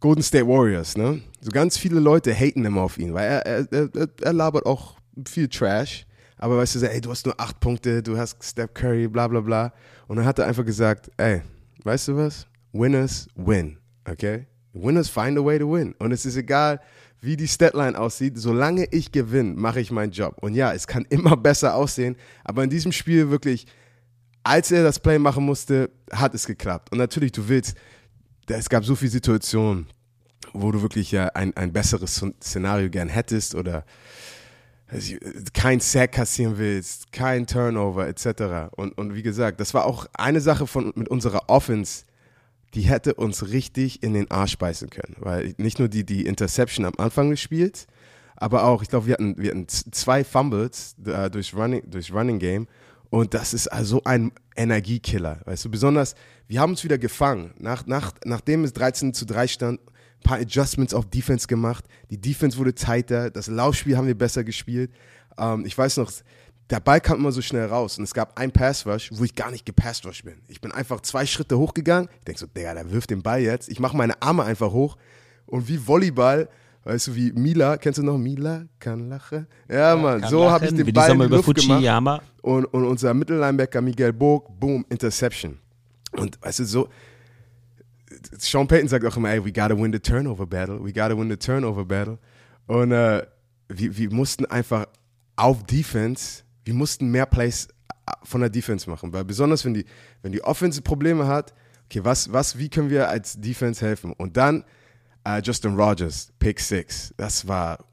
Golden State Warriors, ne? So ganz viele Leute haten immer auf ihn, weil er, er, er, er labert auch viel Trash. Aber weißt du, so, ey, du hast nur acht Punkte, du hast Steph Curry, bla bla bla. Und dann hat er einfach gesagt, ey, weißt du was? Winners win, okay? Winners find a way to win. Und es ist egal, wie die Statline aussieht, solange ich gewinne, mache ich meinen Job. Und ja, es kann immer besser aussehen, aber in diesem Spiel wirklich, als er das Play machen musste, hat es geklappt. Und natürlich, du willst, es gab so viele Situationen, wo du wirklich ja ein, ein besseres Szenario gern hättest oder kein Sack kassieren willst, kein Turnover etc. Und, und wie gesagt, das war auch eine Sache von, mit unserer Offense, die hätte uns richtig in den Arsch beißen können. Weil nicht nur die, die Interception am Anfang des Spiels, aber auch, ich glaube, wir hatten, wir hatten zwei Fumbles äh, durch Running, durch Running Game. Und das ist also ein Energiekiller. Weißt du, besonders, wir haben uns wieder gefangen. Nach, nach, nachdem es 13 zu 3 stand, ein paar Adjustments auf Defense gemacht. Die Defense wurde tighter. Das Laufspiel haben wir besser gespielt. Ähm, ich weiß noch, der Ball kam immer so schnell raus und es gab ein Pass Rush, wo ich gar nicht gepass rush bin. Ich bin einfach zwei Schritte hochgegangen. Ich denke so, Digga, der wirft den Ball jetzt. Ich mache meine Arme einfach hoch und wie Volleyball, weißt du, wie Mila, kennst du noch Mila? Kann lachen? Ja, Mann, Kann so habe ich den Ball in die Luft gemacht Fujiyama. und, und unser Mittellinebacker Miguel Burg, boom, Interception. Und weißt du, so, Sean Payton sagt auch immer, ey, we gotta win the turnover battle, we gotta win the turnover battle. Und äh, wir, wir mussten einfach auf Defense, wir mussten mehr Plays äh, von der Defense machen, weil besonders wenn die, wenn die Offense Probleme hat, okay, was, was, wie können wir als Defense helfen? Und dann äh, Justin Rogers, Pick Six, das war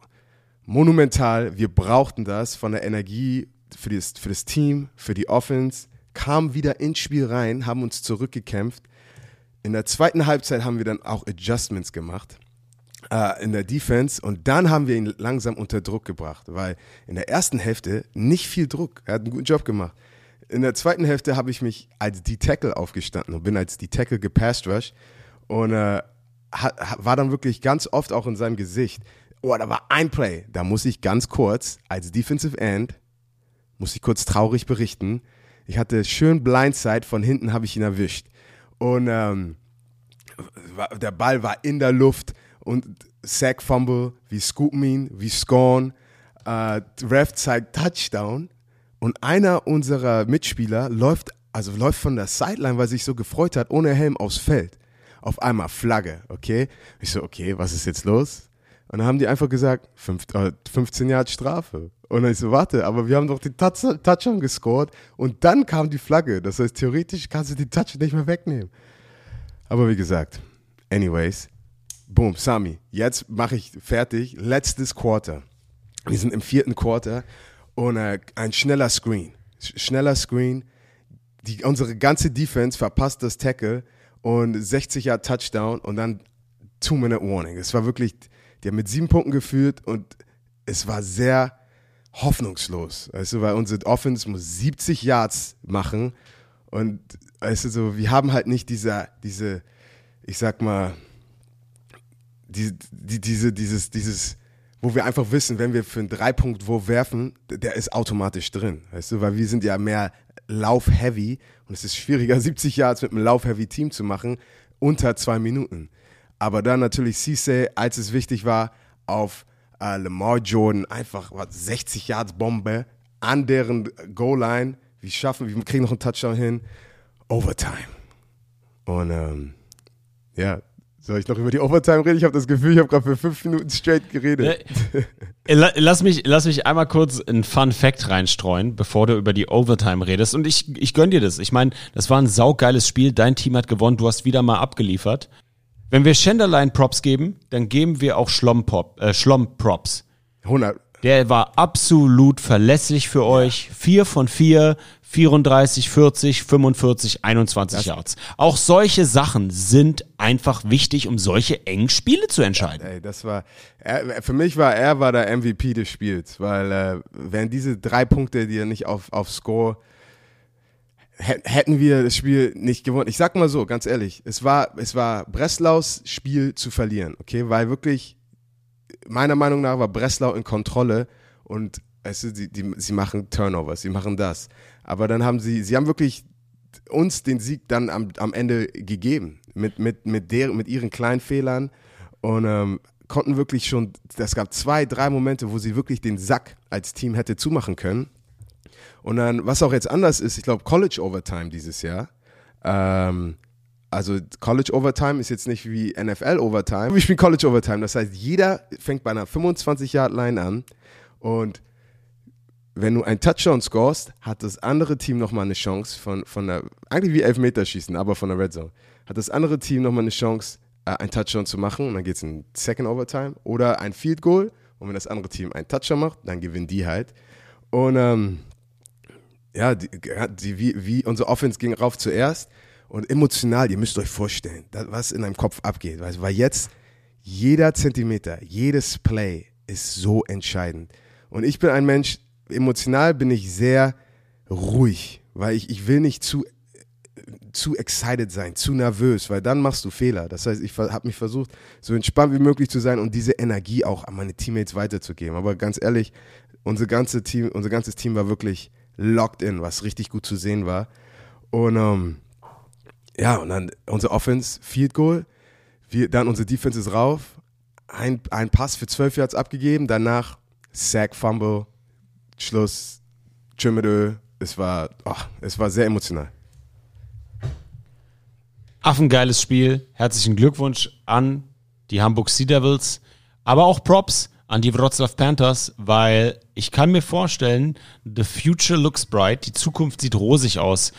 monumental. Wir brauchten das von der Energie für das, für das Team, für die Offense. Kamen wieder ins Spiel rein, haben uns zurückgekämpft. In der zweiten Halbzeit haben wir dann auch Adjustments gemacht äh, in der Defense und dann haben wir ihn langsam unter Druck gebracht, weil in der ersten Hälfte nicht viel Druck. Er hat einen guten Job gemacht. In der zweiten Hälfte habe ich mich als die Tackle aufgestanden und bin als die Tackle gepasst rush und äh, war dann wirklich ganz oft auch in seinem Gesicht. Oh, da war ein Play, da muss ich ganz kurz als Defensive End muss ich kurz traurig berichten. Ich hatte schön Blindside, von hinten habe ich ihn erwischt. Und ähm, der Ball war in der Luft und Sack Fumble, wir scoopen ihn, wir scoren. Äh, Ref zeigt Touchdown und einer unserer Mitspieler läuft, also läuft von der Sideline, weil sich so gefreut hat, ohne Helm aufs Feld. Auf einmal Flagge, okay? Ich so, okay, was ist jetzt los? Und dann haben die einfach gesagt, fünf, äh, 15 Jahre Strafe. Und dann ich so, warte, aber wir haben doch den Touch Touchdown gescored und dann kam die Flagge. Das heißt, theoretisch kannst du die Touch nicht mehr wegnehmen. Aber wie gesagt, anyways, boom, Sami, jetzt mache ich fertig, letztes Quarter. Wir sind im vierten Quarter und äh, ein schneller Screen. Sch- Schneller Screen. Die, unsere ganze Defense verpasst das Tackle und 60 Jahre Touchdown und dann Two-Minute-Warning. Es war wirklich, die haben mit sieben Punkten geführt und es war sehr hoffnungslos. Weißt du, weil unsere Offense muss 70 Yards machen und weißt du, so, wir haben halt nicht diese, diese, ich sag mal, die, die, diese, dieses, dieses, wo wir einfach wissen, wenn wir für einen Dreipunktwurf werfen, der ist automatisch drin. Weißt du, weil wir sind ja mehr Lauf-heavy und es ist schwieriger, 70 Yards mit einem Lauf-heavy-Team zu machen, unter zwei Minuten. Aber dann natürlich Cisse, als es wichtig war, auf äh, Lamar Jordan einfach was, 60 Yards Bombe an deren Goal-Line. Wir schaffen, wir kriegen noch einen Touchdown hin. Overtime. Und ähm, ja, soll ich noch über die Overtime reden? Ich habe das Gefühl, ich habe gerade für fünf Minuten straight geredet. Äh, la- Lass mich, lass mich einmal kurz einen Fun Fact reinstreuen, bevor du über die Overtime redest. Und ich, ich gönn dir das. Ich meine, das war ein saugeiles Spiel. Dein Team hat gewonnen. Du hast wieder mal abgeliefert. Wenn wir Schenderlein Props geben, dann geben wir auch Schlomm, äh, Schlomm Props. 100. Der war absolut verlässlich für euch. Vier von vier, 34, 40, 45, 21 Yards. Auch solche Sachen sind einfach wichtig, um solche engen Spiele zu entscheiden. Ey, das war, er, für mich war er war der MVP des Spiels, weil äh, wären diese drei Punkte, die er nicht auf, auf Score, hä- hätten wir das Spiel nicht gewonnen. Ich sag mal so, ganz ehrlich, es war, es war Breslaus Spiel zu verlieren, okay, weil wirklich, meiner Meinung nach war Breslau in Kontrolle und es ist, die, die, sie machen Turnovers, sie machen das. Aber dann haben sie, sie haben wirklich uns den Sieg dann am, am Ende gegeben. Mit, mit, mit, der, mit ihren kleinen Fehlern. Und ähm, konnten wirklich schon, es gab zwei, drei Momente, wo sie wirklich den Sack als Team hätte zumachen können. Und dann, was auch jetzt anders ist, ich glaube College Overtime dieses Jahr, ähm, also College Overtime ist jetzt nicht wie NFL Overtime. Wir spielen College Overtime, das heißt, jeder fängt bei einer 25-Yard-Line an. Und wenn du einen Touchdown scorest, hat das andere Team nochmal eine Chance von, von der, eigentlich wie Elfmeterschießen, aber von der Red Zone, hat das andere Team nochmal eine Chance, äh, einen Touchdown zu machen und dann geht es in Second Overtime oder ein Field Goal Und wenn das andere Team einen Touchdown macht, dann gewinnen die halt. Und ähm, ja, die, die, wie, wie unsere Offense ging rauf zuerst. Und emotional, ihr müsst euch vorstellen, was in deinem Kopf abgeht. Weil jetzt jeder Zentimeter, jedes Play ist so entscheidend. Und ich bin ein Mensch, emotional bin ich sehr ruhig, weil ich, ich will nicht zu, zu excited sein, zu nervös, weil dann machst du Fehler. Das heißt, ich habe mich versucht, so entspannt wie möglich zu sein und diese Energie auch an meine Teammates weiterzugeben. Aber ganz ehrlich, unser, ganze Team, unser ganzes Team war wirklich locked in, was richtig gut zu sehen war. Und ähm, ja, und dann unser Offense, Field Goal, wir, dann unsere Defense ist rauf, ein, ein Pass für 12 Yards abgegeben, danach Sack, Fumble, Schluss, Trimmerö. Es war, oh, es war sehr emotional. Affengeiles Spiel. Herzlichen Glückwunsch an die Hamburg Sea Devils, aber auch Props an die Wroclaw Panthers, weil ich kann mir vorstellen, the future looks bright, die Zukunft sieht rosig aus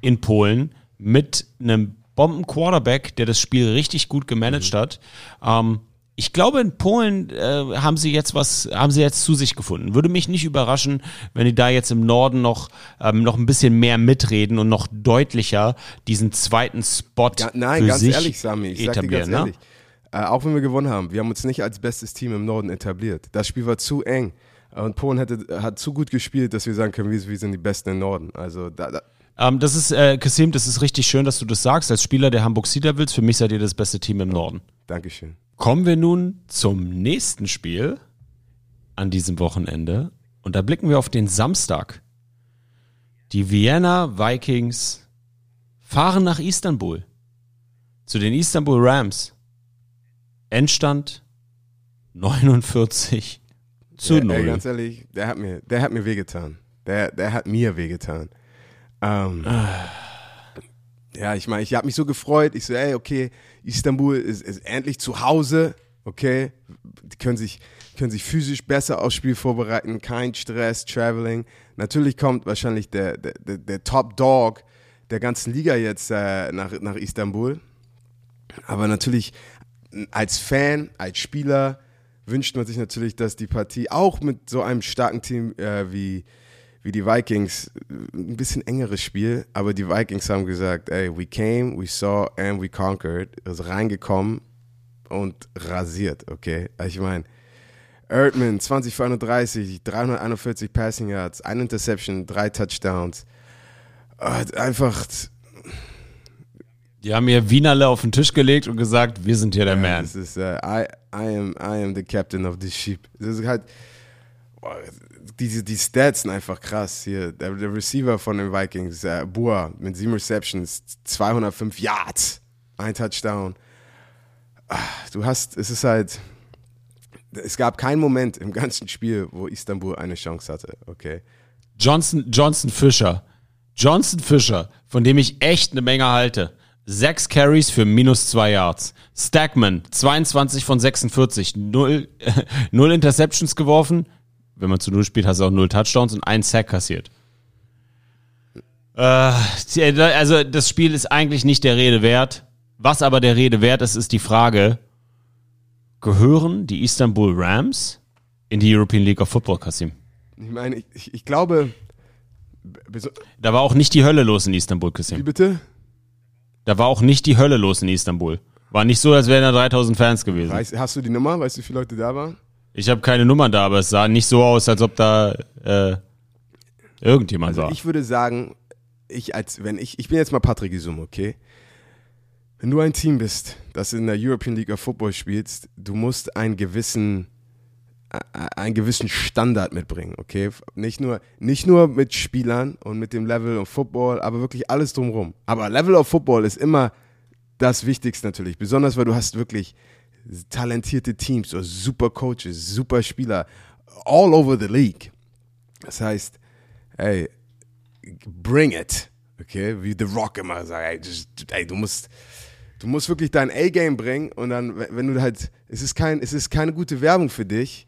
in Polen mit einem Bomben-Quarterback, der das Spiel richtig gut gemanagt Mhm. hat. Ähm, ich glaube, in Polen äh, haben sie jetzt was, haben sie jetzt zu sich gefunden. Würde mich nicht überraschen, wenn die da jetzt im Norden noch, ähm, noch ein bisschen mehr mitreden und noch deutlicher diesen zweiten Spot Ja, nein, für ganz sich ehrlich, Sami, ich sag dir etablieren. ganz ne? ehrlich. Äh, auch wenn wir gewonnen haben, wir haben uns nicht als bestes Team im Norden etabliert. Das Spiel war zu eng. Und Polen hätte, hat zu gut gespielt, dass wir sagen können, wir, wir sind die Besten im Norden. Also da, da, Ähm, das ist, äh, Kasim, das ist richtig schön, dass du das sagst. Als Spieler der Hamburg Sea Devils, für mich seid ihr das beste Team im Norden. Dankeschön. Kommen wir nun zum nächsten Spiel an diesem Wochenende. Und da blicken wir auf den Samstag. Die Vienna Vikings fahren nach Istanbul. Zu den Istanbul Rams. Endstand 49 zu Ja, 0. Ey, ganz ehrlich, der hat mir, der hat mir wehgetan. Der, der hat mir wehgetan. Ähm, ja, ich meine, ich habe mich so gefreut. Ich so, ey, okay, Istanbul ist, ist endlich zu Hause. Okay, die können sich, können sich physisch besser aufs Spiel vorbereiten. Kein Stress, Traveling. Natürlich kommt wahrscheinlich der, der, der, der Top Dog der ganzen Liga jetzt äh, nach, nach Istanbul. Aber natürlich als Fan, als Spieler wünscht man sich natürlich, dass die Partie auch mit so einem starken Team äh, wie, wie die Vikings ein bisschen engeres Spiel. Aber die Vikings haben gesagt, ey, we came, we saw and we conquered. Ist reingekommen und rasiert, okay? Ich meine, Erdman 20 für 31, 341 Passing Yards, eine Interception, drei Touchdowns. Äh, Einfach Die haben mir Wienerle auf den Tisch gelegt und gesagt, wir sind hier der Ja, Man. Das ist, äh, I, I, am, I am the captain of this ship. Das ist halt, diese, die Stats sind einfach krass hier. Der, der Receiver von den Vikings, äh, Bua, mit sieben Receptions, 205 Yards, ein Touchdown. Ah, Du hast, es ist halt, es gab keinen Moment im ganzen Spiel, wo Istanbul eine Chance hatte, okay? Johnson, Johnson Fischer. Johnson Fischer, von dem ich echt eine Menge halte. Sechs Carries für minus zwei Yards. Stackman, 22 von 46. Null, null Interceptions geworfen. Wenn man zu Null spielt, hast du auch null Touchdowns und ein Sack kassiert. Äh, also das Spiel ist eigentlich nicht der Rede wert. Was aber der Rede wert ist, ist die Frage, gehören die Istanbul Rams in die European League of Football, Kasim? Ich meine, ich, ich, glaube, Da war auch nicht die Hölle los in Istanbul, wie Kasim. bitte? Da war auch nicht die Hölle los in Istanbul. War nicht so, als wären da 3000 Fans gewesen. Weißt, hast du die Nummer? Weißt du, wie viele Leute da waren? Ich habe keine Nummern da, aber es sah nicht so aus, als ob da äh, irgendjemand Also war. ich würde sagen, ich als, wenn ich, ich bin jetzt mal Patrick Isum, okay? Wenn du ein Team bist, das in der European League of Football spielst, du musst einen gewissen, äh, einen gewissen Standard mitbringen, okay? Nicht nur, nicht nur mit Spielern und mit dem Level of Football, aber wirklich alles drumherum. Aber Level of Football ist immer das Wichtigste natürlich, besonders weil du hast wirklich talentierte Teams, so super Coaches, super Spieler, all over the league. Das heißt, ey, bring it. Okay, wie The Rock immer sagt, ey, ey du musst, du musst wirklich dein A-Game bringen und dann, wenn wenn du halt, es ist kein, es ist keine gute Werbung für dich.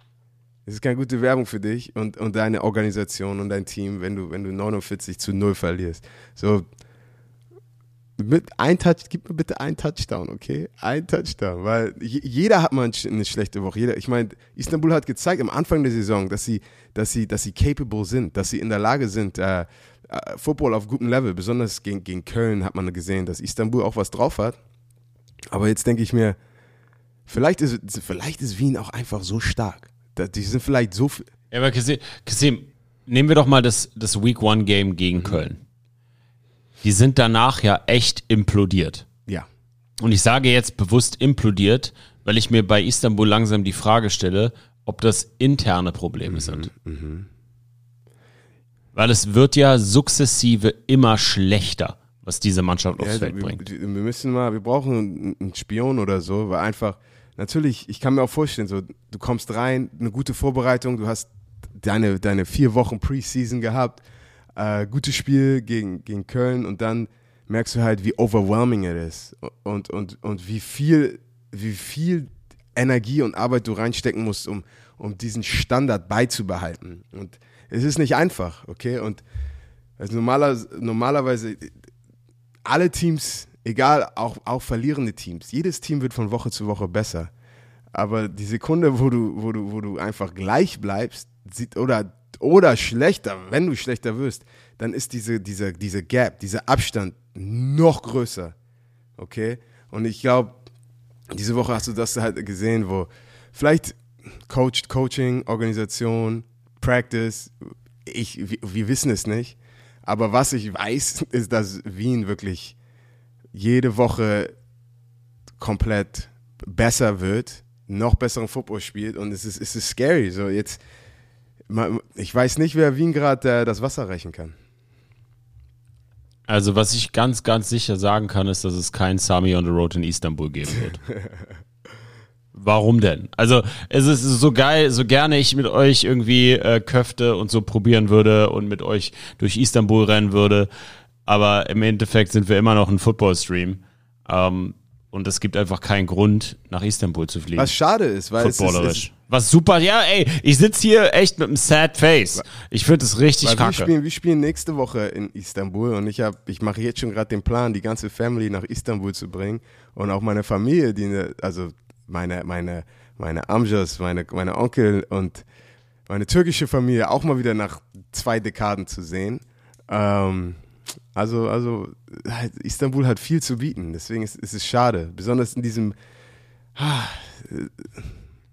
Es ist keine gute Werbung für dich und, und deine Organisation und dein Team, wenn du, wenn du 49 zu 0 verlierst. So, mit ein Touch, gib mir bitte einen Touchdown, okay? Ein Touchdown, weil je- jeder hat mal eine schlechte Woche. Jeder, ich meine, Istanbul hat gezeigt am Anfang der Saison, dass sie, dass sie, dass sie capable sind, dass sie in der Lage sind, äh, äh, Football auf gutem Level, besonders gegen, gegen Köln hat man gesehen, dass Istanbul auch was drauf hat. Aber jetzt denke ich mir, vielleicht ist, vielleicht ist Wien auch einfach so stark. Die sind vielleicht so viel. Ja, aber Kasim, Kasim nehmen wir doch mal das, das Week One Game Mhm. gegen Köln. Die sind danach ja echt implodiert. Ja. Und ich sage jetzt bewusst implodiert, weil ich mir bei Istanbul langsam die Frage stelle, ob das interne Probleme Mhm, sind. Weil es wird ja sukzessive immer schlechter, was diese Mannschaft aufs Ja, Feld wir, bringt. wir müssen mal, wir brauchen einen- einen Spion oder so, weil einfach, natürlich, ich kann mir auch vorstellen, so, du kommst rein, eine gute Vorbereitung, du hast deine, deine vier Wochen Preseason gehabt, äh, gutes Spiel gegen, gegen Köln und dann merkst du halt, wie overwhelming es ist und, und, und wie viel, wie viel Energie und Arbeit du reinstecken musst, um, um diesen Standard beizubehalten. Und es ist nicht einfach, okay? Und also normaler, normalerweise alle Teams, egal, auch, auch verlierende Teams, jedes Team wird von Woche zu Woche besser. Aber die Sekunde, wo du, wo du, wo du einfach gleich bleibst, oder, oder schlechter, wenn du schlechter wirst, dann ist diese, diese, diese Gap, dieser Abstand noch größer. Okay? Und ich glaube, diese Woche hast du das halt gesehen, wo vielleicht Coach, Coaching, Organisation, Practice, ich, wir, wir wissen es nicht. Aber was ich weiß, ist, dass Wien wirklich jede Woche komplett besser wird, noch besseren Football spielt und es ist, es ist scary. So jetzt, ich weiß nicht, wer Wien gerade äh, das Wasser reichen kann. Also was ich ganz, ganz sicher sagen kann, ist, dass es kein Sami on the Road in Istanbul geben wird. Warum denn? Also es ist so geil, so gerne ich mit euch irgendwie äh, Köfte und so probieren würde und mit euch durch Istanbul rennen würde, aber im Endeffekt sind wir immer noch ein Football-Stream. Ähm, und es gibt einfach keinen Grund, nach Istanbul zu fliegen. Was schade ist, weil es ist, Footballerisch. es, Was super, ja, ey, ich sitze hier echt mit einem sad face. Ich finde es richtig weil wir kacke. spielen, wir spielen nächste Woche in Istanbul und ich habe, ich mache jetzt schon gerade den Plan, die ganze Family nach Istanbul zu bringen und auch meine Familie, die, ne- also meine, meine, meine Amjas, meine, meine Onkel und meine türkische Familie auch mal wieder nach zwei Dekaden zu sehen. Ähm, also, also halt, Istanbul hat viel zu bieten, deswegen ist, ist es schade, besonders in diesem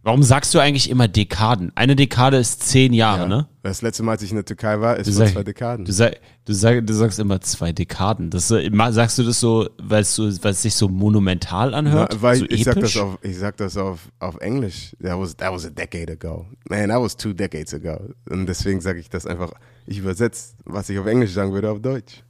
Warum sagst du eigentlich immer Dekaden? Eine Dekade ist zehn Jahre, ne? Das letzte Mal, als ich in der Türkei war, ist vor sag, zwei Dekaden. du, sag, du, sag, du sagst immer zwei Dekaden. Das, äh, sagst du das so, weil es so, sich so monumental anhört? Na, weil so ich sag episch? das auf, ich sag das auf, auf Englisch. That was, that was a decade ago. Man, that was two decades ago. Und deswegen sage ich das einfach, ich übersetze, was ich auf Englisch sagen würde, auf Deutsch.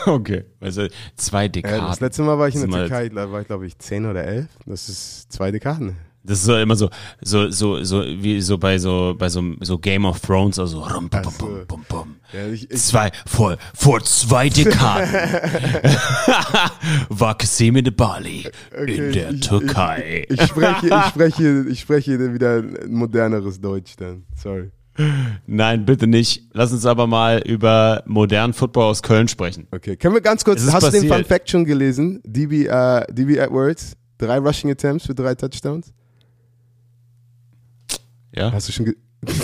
Okay. Also zwei Dekaden. das letzte Mal war ich in der Türkei, da war ich glaube ich zehn oder elf. Das ist zwei Dekaden. Das ist so immer so, so, so, so, wie so bei so, bei so, so Game of Thrones, also rum, bum, bum, bum, bum, bum. Ja, ich, ich, Zwei, vor, vor zwei Dekaden war Kasemi de Bali in der ich, Türkei. Ich, ich, spreche, ich spreche, ich spreche wieder moderneres Deutsch dann. Sorry. Nein, bitte nicht. Lass uns aber mal über modernen Football aus Köln sprechen. Okay, können wir ganz kurz, hast du den Fun passiert. Fact schon gelesen? DB, äh, DB Edwards, drei Rushing Attempts für drei Touchdowns? Ja, Hast du schon ge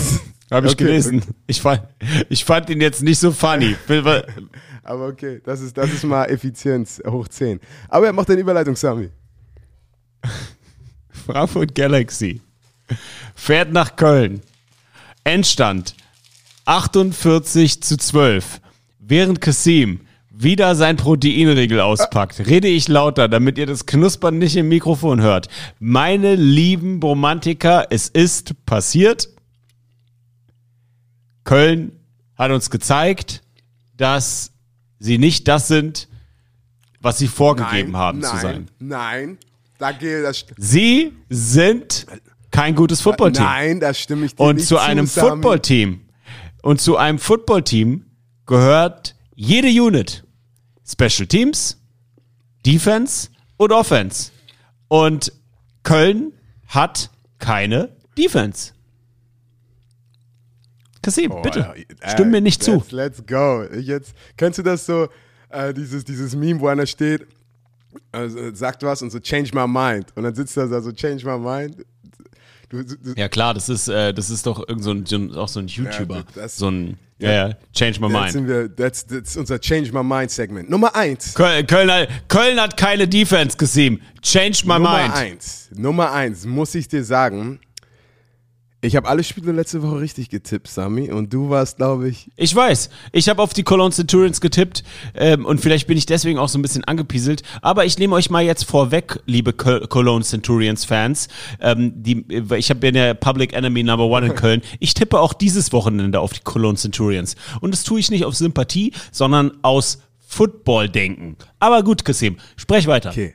habe ich okay, gelesen. Ich, fand, ich fand ihn jetzt nicht so funny. Aber okay, das ist, das ist mal Effizienz hoch 10. Aber er macht eine Überleitung, Sami. Frankfurt Galaxy fährt nach Köln. Endstand 48 zu 12. Während Kasim wieder sein Proteinriegel auspackt, rede ich lauter, damit ihr das Knuspern nicht im Mikrofon hört. Meine lieben Romantiker, es ist passiert. Köln hat uns gezeigt, dass sie nicht das sind, was sie vorgegeben haben nein, zu sein. Nein, da geht das. Sie sind kein gutes Footballteam. Nein, da stimme ich dir Und nicht zu einem. Footballteam und zu einem Footballteam gehört jede Unit. Special Teams, Defense und Offense. Und Köln hat keine Defense. Kasim, Oh, bitte, äh, stimm mir nicht zu. Let's, let's go. Jetzt, kennst du das so? äh, dieses, dieses Meme, wo einer steht, also, sagt was und so, change my mind. Und dann sitzt er da so, change my mind. Du, du, Ja klar, das ist, äh, das ist doch irgend so ein, auch so ein YouTuber. das- so ein, ja, ja, Change My Mind. sind wir, that's, that's unser Change My Mind Segment. Nummer eins. Köln, Köln, hat- Köln hat keine Defense gesehen. Change my Nummer mind. eins. Nummer eins, muss ich dir sagen. Ich habe alle Spiele letzte Woche richtig getippt, Sami. Und du warst, glaube ich, Ich weiß, ich habe auf die Cologne Centurions getippt ähm, und vielleicht bin ich deswegen auch so ein bisschen angepieselt. Aber ich nehme euch mal jetzt vorweg, liebe Cologne Centurions Fans. Ähm, die, äh, ich habe ja Public Enemy Number One in Köln. Ich tippe auch dieses Wochenende auf die Cologne Centurions. Und das tue ich nicht auf Sympathie, sondern aus Football-Denken. Aber gut, Kassim, sprech weiter. okay.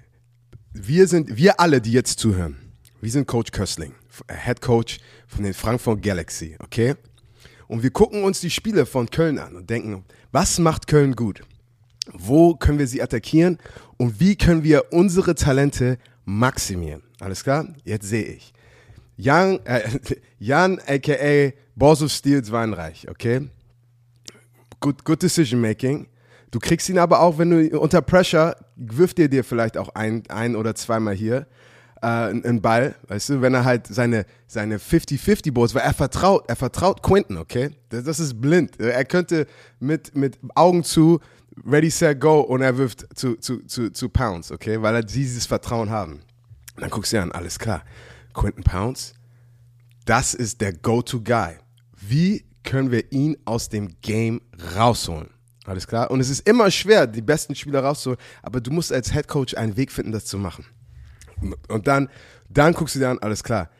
Wir sind, wir alle, die jetzt zuhören, wir sind Coach Köstling, Head Coach von den Frankfurt Galaxy, okay? Und wir gucken uns die Spiele von Köln an und denken, was macht Köln gut? Wo können wir sie attackieren? Und wie können wir unsere Talente maximieren? Alles klar? Jetzt sehe ich. Jan, äh, Jan aka Boss of Steels Weinreich, okay? Good, good decision making. Du kriegst ihn aber auch, wenn du unter Pressure, wirft er dir vielleicht auch ein, ein oder zweimal hier äh, einen Ball, weißt du, wenn er halt seine, seine 50-50 Balls, weil er vertraut, er vertraut Quinton, okay? Das, das ist blind. Er könnte mit, mit Augen zu, ready, set, go und er wirft zu, zu, zu, zu Pounds, okay? Weil er dieses Vertrauen haben. Und dann guckst du dir an, alles klar. Quinton Pounds, das ist der Go-To-Guy. Wie können wir ihn aus dem Game rausholen? Alles klar? Und es ist immer schwer, die besten Spieler rauszuholen, aber du musst als Head Coach einen Weg finden, das zu machen. Und dann, dann guckst du dir an, alles klar.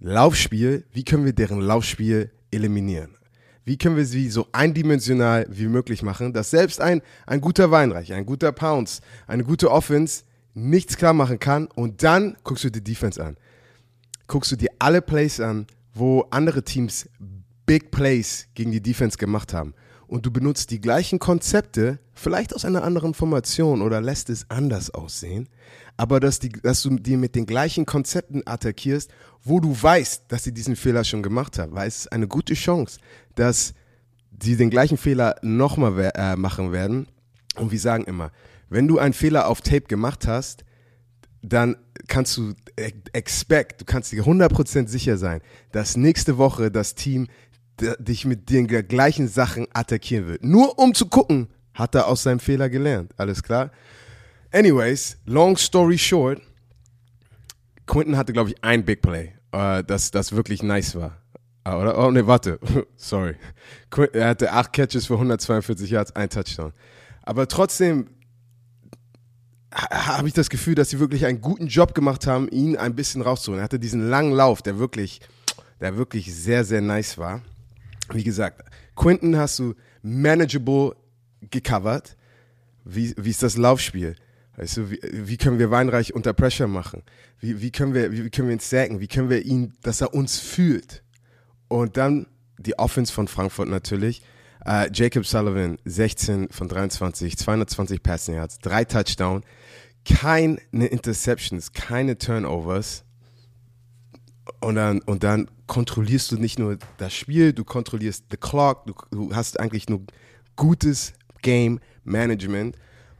Laufspiel, wie können wir deren Laufspiel eliminieren? Wie können wir sie so eindimensional wie möglich machen, dass selbst ein, ein guter Weinreich, ein guter Pounds, eine gute Offense nichts klar machen kann und dann guckst du die Defense an. Guckst du dir alle Plays an, wo andere Teams Big Plays gegen die Defense gemacht haben und du benutzt die gleichen Konzepte, vielleicht aus einer anderen Formation oder lässt es anders aussehen, aber dass, die, dass du die mit den gleichen Konzepten attackierst, wo du weißt, dass sie diesen Fehler schon gemacht haben, weil es ist eine gute Chance, dass sie den gleichen Fehler nochmal äh, machen werden. Und wir sagen immer, wenn du einen Fehler auf Tape gemacht hast, dann kannst du e- expect, du kannst dir 100% sicher sein, dass nächste Woche das Team dich mit den gleichen Sachen attackieren wird. Nur um zu gucken, hat er aus seinem Fehler gelernt. Alles klar? Anyways, long story short, Quinton hatte, glaube ich, ein Big Play, äh, das, das wirklich nice war. Ah, Oder? Oh, ne, warte. Sorry. Er hatte acht Catches für 142 Yards, ein Touchdown. Aber trotzdem ha- habe ich das Gefühl, dass sie wirklich einen guten Job gemacht haben, ihn ein bisschen rauszuholen. Er hatte diesen langen Lauf, der wirklich, der wirklich sehr, sehr nice war. Wie gesagt, Quinton hast du manageable gecovert. Wie, wie ist das Laufspiel? Weißt du, wie, wie können wir Weinreich unter Pressure machen? Wie, wie, können wir, wie, können wir ihn sacken? Wie können wir ihn, dass er uns fühlt? Und dann die Offense von Frankfurt natürlich. Äh, Jacob Sullivan, 16 von 23, 220 Passing Yards, drei Touchdown, keine Interceptions, keine Turnovers. Und dann, und dann kontrollierst du nicht nur das Spiel, du kontrollierst the clock, du, du hast eigentlich nur gutes Game Management.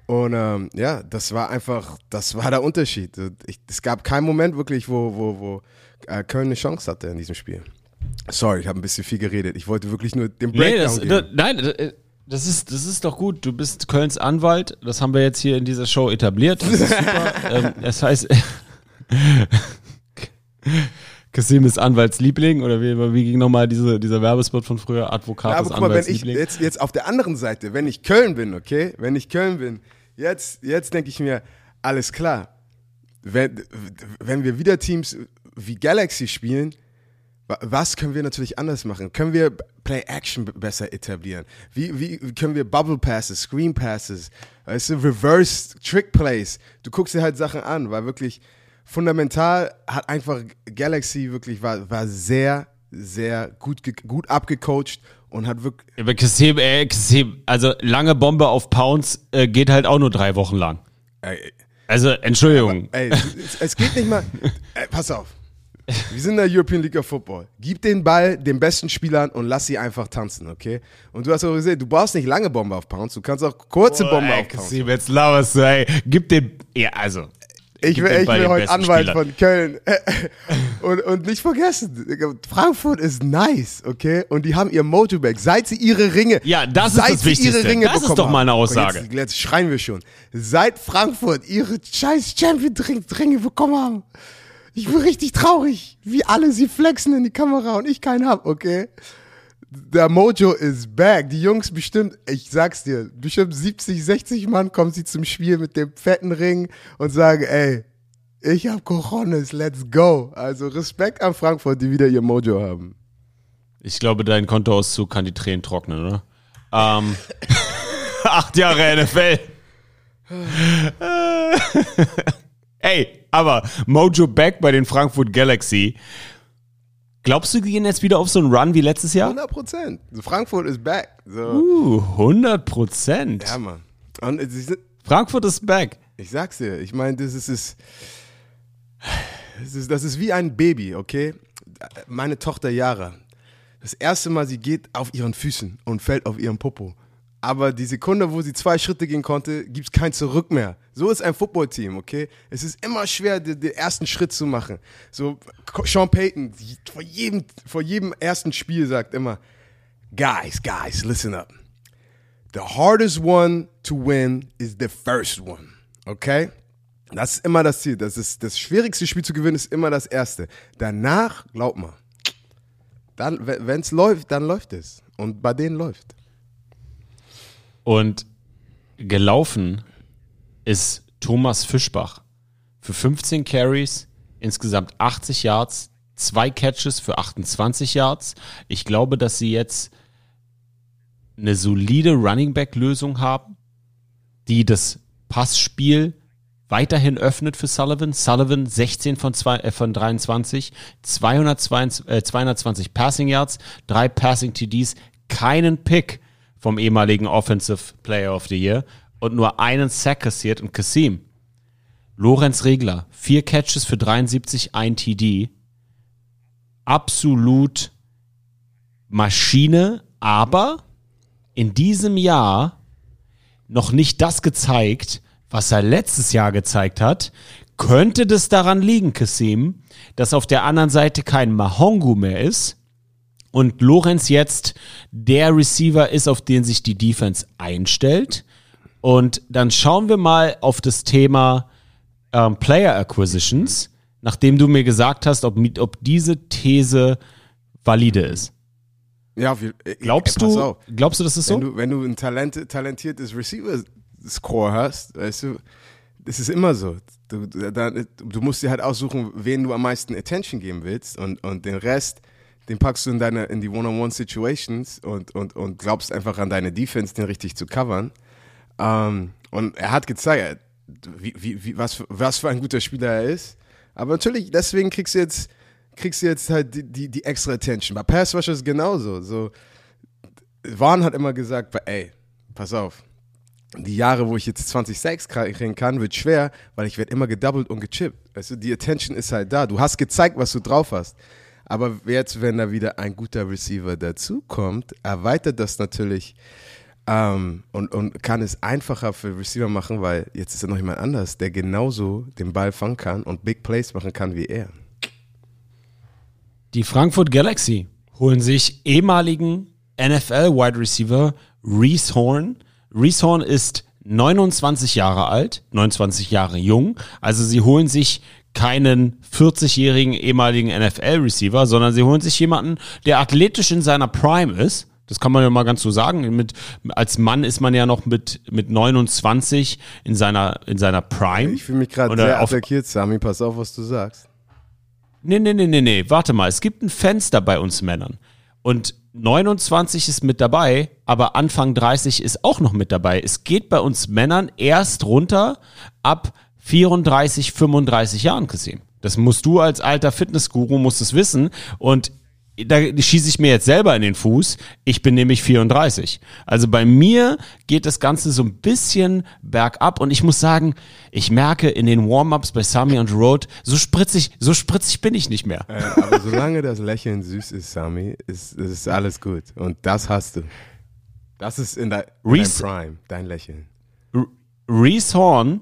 Und ähm, ja, das war einfach, das war der Unterschied. Ich, es gab keinen Moment wirklich, wo, wo, wo äh, Köln eine Chance hatte in diesem Spiel. Sorry, ich habe ein bisschen viel geredet. Ich wollte wirklich nur den Nee, Breakdown das, geben. nein, äh, das ist, das ist doch gut. Du bist Kölns Anwalt. Das haben wir jetzt hier in dieser Show etabliert. Das ist super. ähm, das heißt, Kasim ist Anwaltsliebling oder wie, wie ging nochmal diese, dieser Werbespot von früher? Advokat Ja, aber guck mal, wenn ich jetzt, jetzt auf der anderen Seite, wenn ich Köln bin, okay, wenn ich Köln bin, jetzt, jetzt denke ich mir, alles klar. Wenn, wenn wir wieder Teams wie Galaxy spielen, wa- was können wir natürlich anders machen? Können wir Play Action besser etablieren? Wie, wie können wir Bubble Passes, Screen Passes, weißt du, Reverse Trick Plays? Du guckst dir halt Sachen an, weil wirklich fundamental hat einfach Galaxy wirklich war, war sehr, sehr gut, gut abgecoacht und hat wirklich, Aber Kasim, ey, Kasim, also lange Bombe auf Pounds äh, geht halt auch nur drei Wochen lang. ey, Also, Entschuldigung. Ey, es, es geht nicht mal. Ey, pass auf. Wir sind in der European League of Football. Gib den Ball den besten Spielern und lass sie einfach tanzen, okay? Und du hast auch gesehen, du brauchst nicht lange Bombe auf Pounds, du kannst auch kurze Bombe auf Pounds. Kassim, jetzt lauerst du, ey. Gib den, ja, also. Ich will, ich will heute Anwalt Spielern. von Köln. und, und nicht vergessen, Frankfurt ist nice, okay? Und die haben ihr Mojo back. Seit sie ihre Ringe. Ja, das ist seit das sie Wichtigste. Ihre Ringe Das ist doch mal eine. Aussage. Jetzt, jetzt schreien wir schon. Seit Frankfurt ihre scheiß Champion-Ringe bekommen haben. Ich bin richtig traurig, wie alle sie flexen in die Kamera und ich keinen hab, okay? Der Mojo ist back. Die Jungs bestimmt, ich sag's dir, bestimmt 70, 60 Mann kommen sie zum Spiel mit dem fetten Ring und sagen, ey, ich hab Cojones, let's go. Also Respekt an Frankfurt, die wieder ihr Mojo haben. Ich glaube, dein Kontoauszug kann die Tränen trocknen, oder? Ähm, acht Jahre NFL. Ey, aber Mojo Back bei den Frankfurt Galaxy. Glaubst du, die gehen jetzt wieder auf so einen Run wie letztes Jahr? 100 Prozent. Frankfurt ist back. So. Uh, 100 Prozent. Ja, Mann. Und sind, Frankfurt ist back. Ich sag's dir, ich meine, das ist, ist, das ist, das ist wie ein Baby, okay? Meine Tochter Yara, das erste Mal, sie geht auf ihren Füßen und fällt auf ihren Popo. Aber die Sekunde, wo sie zwei Schritte gehen konnte, gibt's kein Zurück mehr. So ist ein Footballteam, okay? Es ist immer schwer, den, ersten Schritt zu machen. So, Sean Payton, vor jedem, vor jedem ersten Spiel sagt immer, guys, guys, listen up. The hardest one to win is the first one. Okay? Das ist immer das Ziel. Das, ist, das schwierigste Spiel zu gewinnen ist immer das erste. Danach, glaub mal, wenn es läuft, dann läuft es. Und bei denen läuft. Und gelaufen ist Thomas Fischbach für 15 Carries, insgesamt 80 Yards, zwei Catches für 28 Yards. Ich glaube, dass sie jetzt eine solide Running Back Lösung haben, die das Passspiel weiterhin öffnet für Sullivan. Sullivan 16 von, zwei, äh, von 23, 222, äh, 220 Passing Yards, drei Passing TDs, keinen Pick vom ehemaligen Offensive Player of the Year und nur einen Sack kassiert und Kassim. Lorenz Regler, vier Catches für 73, ein TD. Absolut Maschine, aber in diesem Jahr noch nicht das gezeigt, was er letztes Jahr gezeigt hat. Könnte das daran liegen, Kassim, dass auf der anderen Seite kein Mahongu mehr ist und Lorenz jetzt der Receiver ist, auf den sich die Defense einstellt? Und dann schauen wir mal auf das Thema ähm, Player Acquisitions, nachdem du mir gesagt hast, ob, ob diese These valide ist. Ja, wir, äh, Glaubst ey, pass du, glaubst du, das ist so? Wenn du, wenn du ein Talent, talentiertes Receiver-Score hast, weißt du, das ist immer so. Du, da, du musst dir halt aussuchen, wen du am meisten Attention geben willst und, und den Rest, den packst du in deine, in die One-on-One-Situations und, und, und glaubst einfach an deine Defense, den richtig zu covern. Ähm, und er hat gezeigt, wie, wie, wie, was, was für ein guter Spieler er ist. Aber natürlich, deswegen kriegst du jetzt, kriegst du jetzt halt die, die, die extra Attention. Bei Pass Rusher ist genauso. So, Vaughn hat immer gesagt, ey, pass auf, die Jahre, wo ich jetzt 20 Sacks kriegen kann, wird schwer, weil ich werde immer gedoubled und gechippt. Weißt die Attention ist halt da. Du hast gezeigt, was du drauf hast. Aber jetzt, wenn da wieder ein guter Receiver dazukommt, erweitert das natürlich ähm, und, und kann es einfacher für Receiver machen, weil jetzt ist ja noch jemand anders, der genauso den Ball fangen kann und Big Plays machen kann wie er. Die Frankfurt Galaxy holen sich ehemaligen NFL-Wide Receiver Reese Horn. Reese Horn ist 29 Jahre alt, 29 Jahre jung. Also sie holen sich keinen 40-jährigen ehemaligen NFL-Receiver, sondern sie holen sich jemanden, der athletisch in seiner Prime ist. Das kann man ja mal ganz so sagen. Mit, als Mann ist man ja noch mit, mit 29 in seiner, in seiner Prime. Ich fühle mich gerade sehr attackiert, Sami. Pass auf, was du sagst. Nee, nee, nee, nee, nee. Warte mal, es gibt ein Fenster bei uns Männern. Und 29 ist mit dabei, aber Anfang 30 ist auch noch mit dabei. Es geht bei uns Männern erst runter ab 34, 35 Jahren gesehen. Das musst du als alter Fitnessguru musst es wissen. Und da schieße ich mir jetzt selber in den Fuß. Ich bin nämlich 34. Also bei mir geht das Ganze so ein bisschen bergab und ich muss sagen, ich merke in den Warm-ups bei Sami und Road, so spritzig, so spritzig bin ich nicht mehr. Äh, aber solange das Lächeln süß ist, Sami, ist, ist alles gut. Und das hast du. Das ist in, de, in dein Prime, dein Lächeln. Reese Horn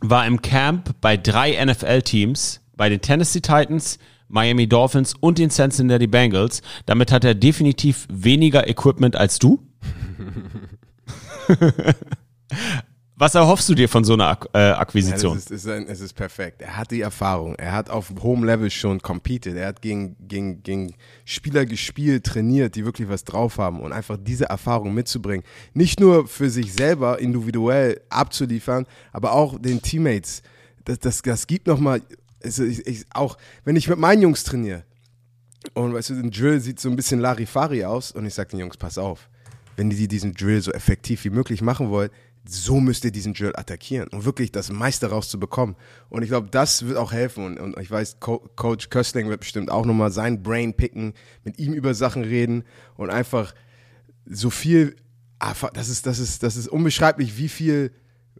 war im Camp bei drei NFL-Teams, bei den Tennessee Titans, Miami Dolphins und den Cincinnati Bengals. Damit hat er definitiv weniger Equipment als du. Was erhoffst du dir von so einer Ak äh, Ja, das Akquisition? ist, ist ein, es ist perfekt. Er hat die Erfahrung. Er hat auf hohem Level schon competed. Er hat gegen, gegen, gegen Spieler gespielt, trainiert, die wirklich was drauf haben. Und einfach diese Erfahrung mitzubringen. Nicht nur für sich selber individuell abzuliefern, aber auch den Teammates. Das, das, das gibt nochmal, auch wenn ich mit meinen Jungs trainiere und weißt du, ein Drill sieht so ein bisschen Larifari aus und ich sage den Jungs, pass auf, wenn die diesen Drill so effektiv wie möglich machen wollen, so müsst ihr diesen Drill attackieren, um wirklich das meiste rauszubekommen. Und ich glaube, das wird auch helfen. Und, und ich weiß, Co Coach Köstling wird bestimmt auch nochmal sein Brain picken, mit ihm über Sachen reden und einfach so viel, einfach- das ist, das ist, das ist unbeschreiblich, wie viel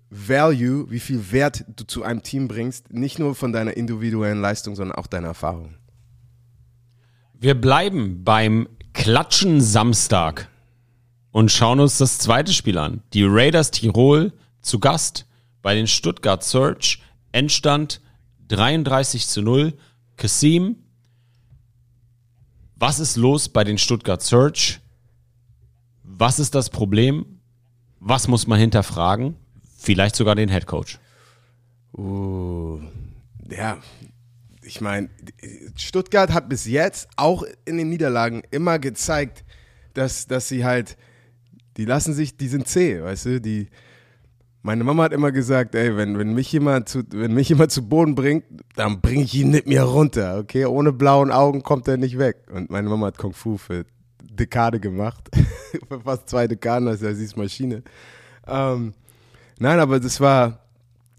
Value, wie viel Wert du zu einem Team bringst, nicht nur von deiner individuellen Leistung, sondern auch deiner Erfahrung. Wir bleiben beim Klatschen Samstag und schauen uns das zweite Spiel an. Die Raiders Tirol zu Gast bei den Stuttgart Search. Endstand 33 zu 0. Kasim, was ist los bei den Stuttgart Search? Was ist das Problem? Was muss man hinterfragen? Vielleicht sogar den Head Coach. Uh, ja, ich meine, Stuttgart hat bis jetzt auch in den Niederlagen immer gezeigt, dass, dass sie halt, die lassen sich, die sind zäh, weißt du, die, meine Mama hat immer gesagt, ey, wenn, wenn, mich jemand zu, wenn mich jemand zu Boden bringt, dann bringe ich ihn mit mir runter, okay? Ohne blauen Augen kommt er nicht weg. Und meine Mama hat Kung Fu für Dekade gemacht, für fast zwei Dekaden, also sie ist Maschine. Ähm, nein, aber das war,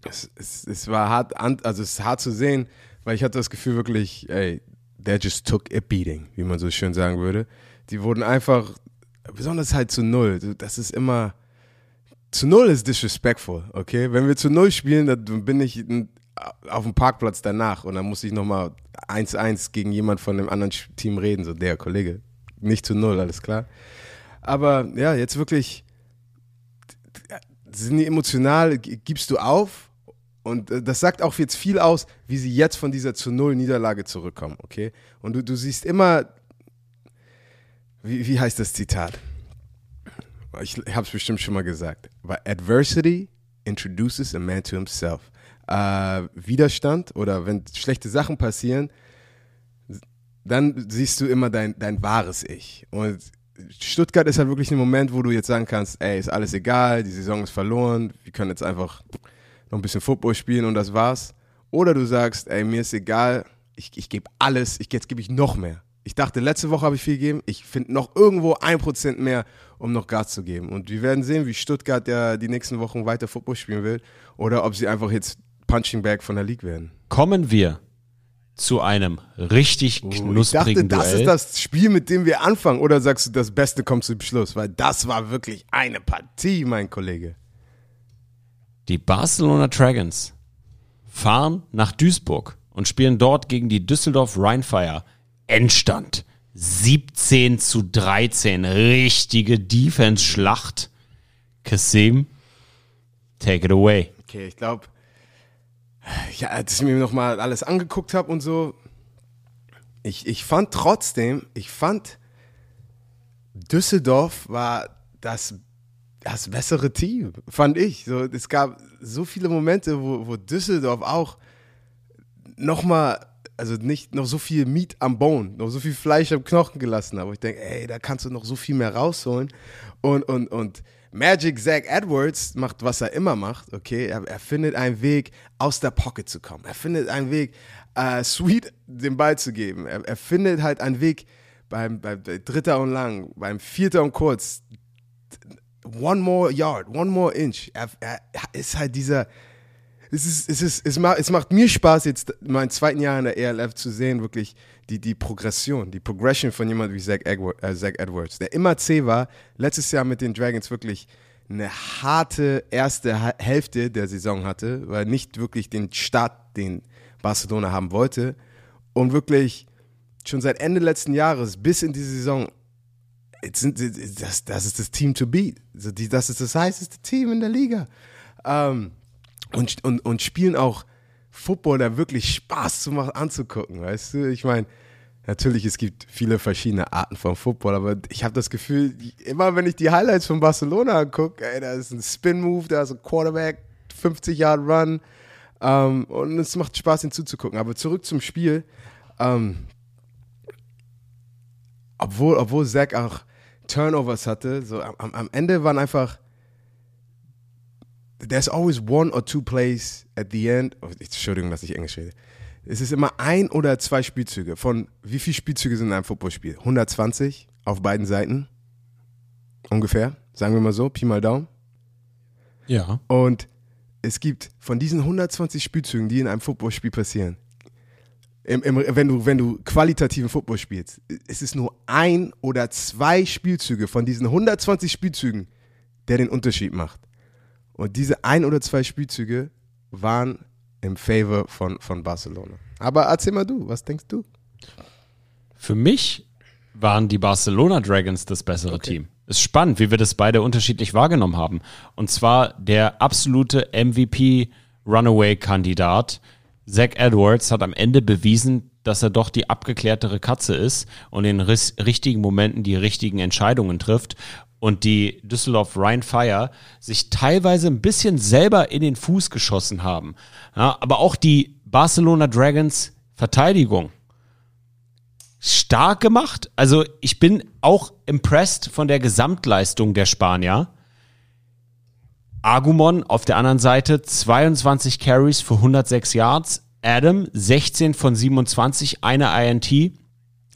es, es, es war hart, also es ist hart zu sehen, weil ich hatte das Gefühl wirklich, ey, they just took a beating, wie man so schön sagen würde. Die wurden einfach, besonders halt zu null. Das ist immer, zu null ist disrespectful, okay? Wenn wir zu null spielen, dann bin ich auf dem Parkplatz danach und dann muss ich nochmal 1-1 gegen jemand von dem anderen Team reden, so der Kollege. Nicht zu null, alles klar. Aber ja, jetzt wirklich sind die emotional, gibst du auf und äh, das sagt auch jetzt viel aus, wie sie jetzt von dieser zu null Niederlage zurückkommen, okay? Und du, du siehst immer, wie, wie heißt das Zitat? Ich habe es bestimmt schon mal gesagt. But adversity introduces a man to himself. Äh, Widerstand oder wenn schlechte Sachen passieren, dann siehst du immer dein, dein wahres Ich. Und Stuttgart ist halt wirklich ein Moment, wo du jetzt sagen kannst, ey, ist alles egal, die Saison ist verloren, wir können jetzt einfach noch ein bisschen Football spielen und das war's. Oder du sagst, ey, mir ist egal, ich, ich gebe alles, ich, jetzt gebe ich noch mehr. Ich dachte, letzte Woche habe ich viel gegeben, ich finde noch irgendwo ein Prozent mehr, um noch Gas zu geben. Und wir werden sehen, wie Stuttgart ja die nächsten Wochen weiter Football spielen will oder ob sie einfach jetzt Punching Bag von der League werden. Kommen wir zu einem richtig Oh, ich dachte, knusprigen das Duell. ist das Spiel, mit dem wir anfangen. Oder sagst du, das Beste kommt zum Schluss? Weil das war wirklich eine Partie, mein Kollege. Die Barcelona Dragons fahren nach Duisburg und spielen dort gegen die Düsseldorf Rheinfire. Endstand 17 zu 13. Richtige Defense-Schlacht. Kasim, take it away. Okay, ich glaube, ja, als ich mir nochmal alles angeguckt habe und so, ich, ich fand trotzdem, ich fand, Düsseldorf war das, das bessere Team, fand ich. So, es gab so viele Momente, wo, wo Düsseldorf auch nochmal, also nicht noch so viel Meat am Bone, noch so viel Fleisch am Knochen gelassen wo ich denke, ey, da kannst du noch so viel mehr rausholen. Und, und, und Magic Zach Edwards macht, was er immer macht, okay? Er, er findet einen Weg, aus der Pocket zu kommen. Er findet einen Weg, äh, Sweet den Ball zu geben. Er, er findet halt einen Weg beim, beim Dritter und Lang, beim Vierter und Kurz, one more yard, one more inch. Er, er ist halt dieser, es, ist, es, ist, es, macht, es macht mir Spaß, jetzt meinen zweiten Jahr in der ELF zu sehen, wirklich die, die Progression, die Progression von jemandem wie Zach, Edward, äh, Zach Edwards, der immer C war, letztes Jahr mit den Dragons wirklich eine harte erste Hälfte der Saison hatte, weil nicht wirklich den Start, den Barcelona haben wollte und wirklich schon seit Ende letzten Jahres bis in diese Saison das, das ist das Team to beat. Das ist das heißeste Team in der Liga. Ähm, und, und, und spielen auch Football, der wirklich Spaß zu machen, anzugucken, weißt du? Ich meine, natürlich, es gibt viele verschiedene Arten von Football, aber ich habe das Gefühl, immer wenn ich die Highlights von Barcelona angucke, ey, da ist ein Spin-Move, da ist ein Quarterback, 50-Yard-Run ähm, und es macht Spaß, ihn zuzugucken. Aber zurück zum Spiel. Ähm, obwohl, obwohl Zach auch Turnovers hatte, so am, am Ende waren einfach there's always one or two plays at the end. Oh, Entschuldigung, dass ich Englisch rede. Es ist immer ein oder zwei Spielzüge. Von wie viele Spielzüge sind in einem Footballspiel? 120 auf beiden Seiten. Ungefähr. Sagen wir mal so, Pi mal Daumen. Ja. Und es gibt von diesen 120 Spielzügen, die in einem Footballspiel passieren, im, im, wenn, du, wenn du qualitativen Football spielst, es ist nur ein oder zwei Spielzüge von diesen 120 Spielzügen, der den Unterschied macht. Und diese ein oder zwei Spielzüge waren im Favor von, von Barcelona. Aber erzähl mal du, was denkst du? Für mich waren die Barcelona Dragons das bessere Team. Ist spannend, wie wir das beide unterschiedlich wahrgenommen haben. Und zwar der absolute MVP-Runaway-Kandidat Zach Edwards hat am Ende bewiesen, dass er doch die abgeklärtere Katze ist und in richtigen Momenten die richtigen Entscheidungen trifft und die Düsseldorf Rhein Fire sich teilweise ein bisschen selber in den Fuß geschossen haben. Ja, aber auch die Barcelona Dragons Verteidigung stark gemacht. Also ich bin auch impressed von der Gesamtleistung der Spanier. Agumon auf der anderen Seite 22 Carries für 106 Yards. Adam 16 von 27, eine INT,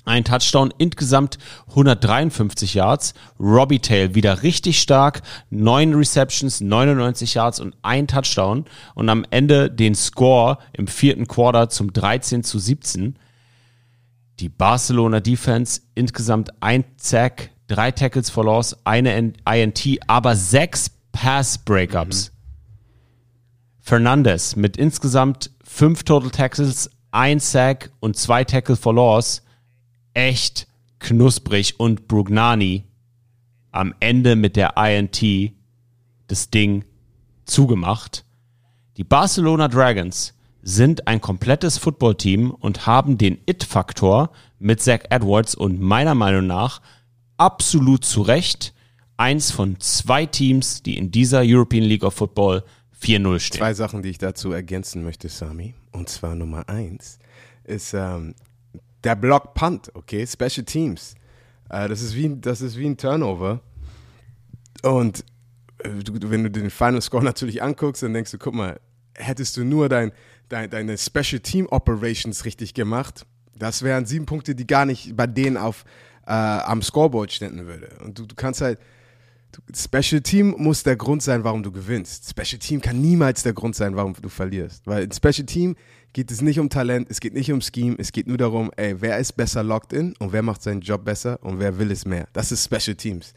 ein Touchdown, insgesamt 153 Yards. Robbie Tail wieder richtig stark, 9 Receptions, 99 Yards und ein Touchdown. Und am Ende den Score im vierten Quarter zum 13 zu 17. Die Barcelona Defense insgesamt ein Sack, drei Tackles for Loss, eine INT, aber sechs Pass Breakups. Fernandes mit insgesamt fünf Total Tackles, ein Sack und zwei Tackle for Loss. Echt knusprig und Brugnani am Ende mit der INT das Ding zugemacht. Die Barcelona Dragons sind ein komplettes Footballteam und haben den It-Faktor mit Zach Edwards und meiner Meinung nach absolut zu Recht eins von zwei Teams, die in dieser European League of Football 4-0 stehen. Zwei Sachen, die ich dazu ergänzen möchte, Sami. Und zwar Nummer eins ist ähm, der Block Punt, okay? Special Teams. Äh, das, ist wie, das ist wie ein Turnover. Und äh, wenn du den Final Score natürlich anguckst, dann denkst du, guck mal, hättest du nur dein, dein, deine Special Team Operations richtig gemacht, das wären sieben Punkte, die gar nicht bei denen auf, äh, am Scoreboard ständen würde. Und du, du kannst halt, Special Team muss der Grund sein, warum du gewinnst. Special Team kann niemals der Grund sein, warum du verlierst. Weil in Special Team geht es nicht um Talent, es geht nicht um Scheme, es geht nur darum, ey, wer ist besser locked in und wer macht seinen Job besser und wer will es mehr. Das ist Special Teams.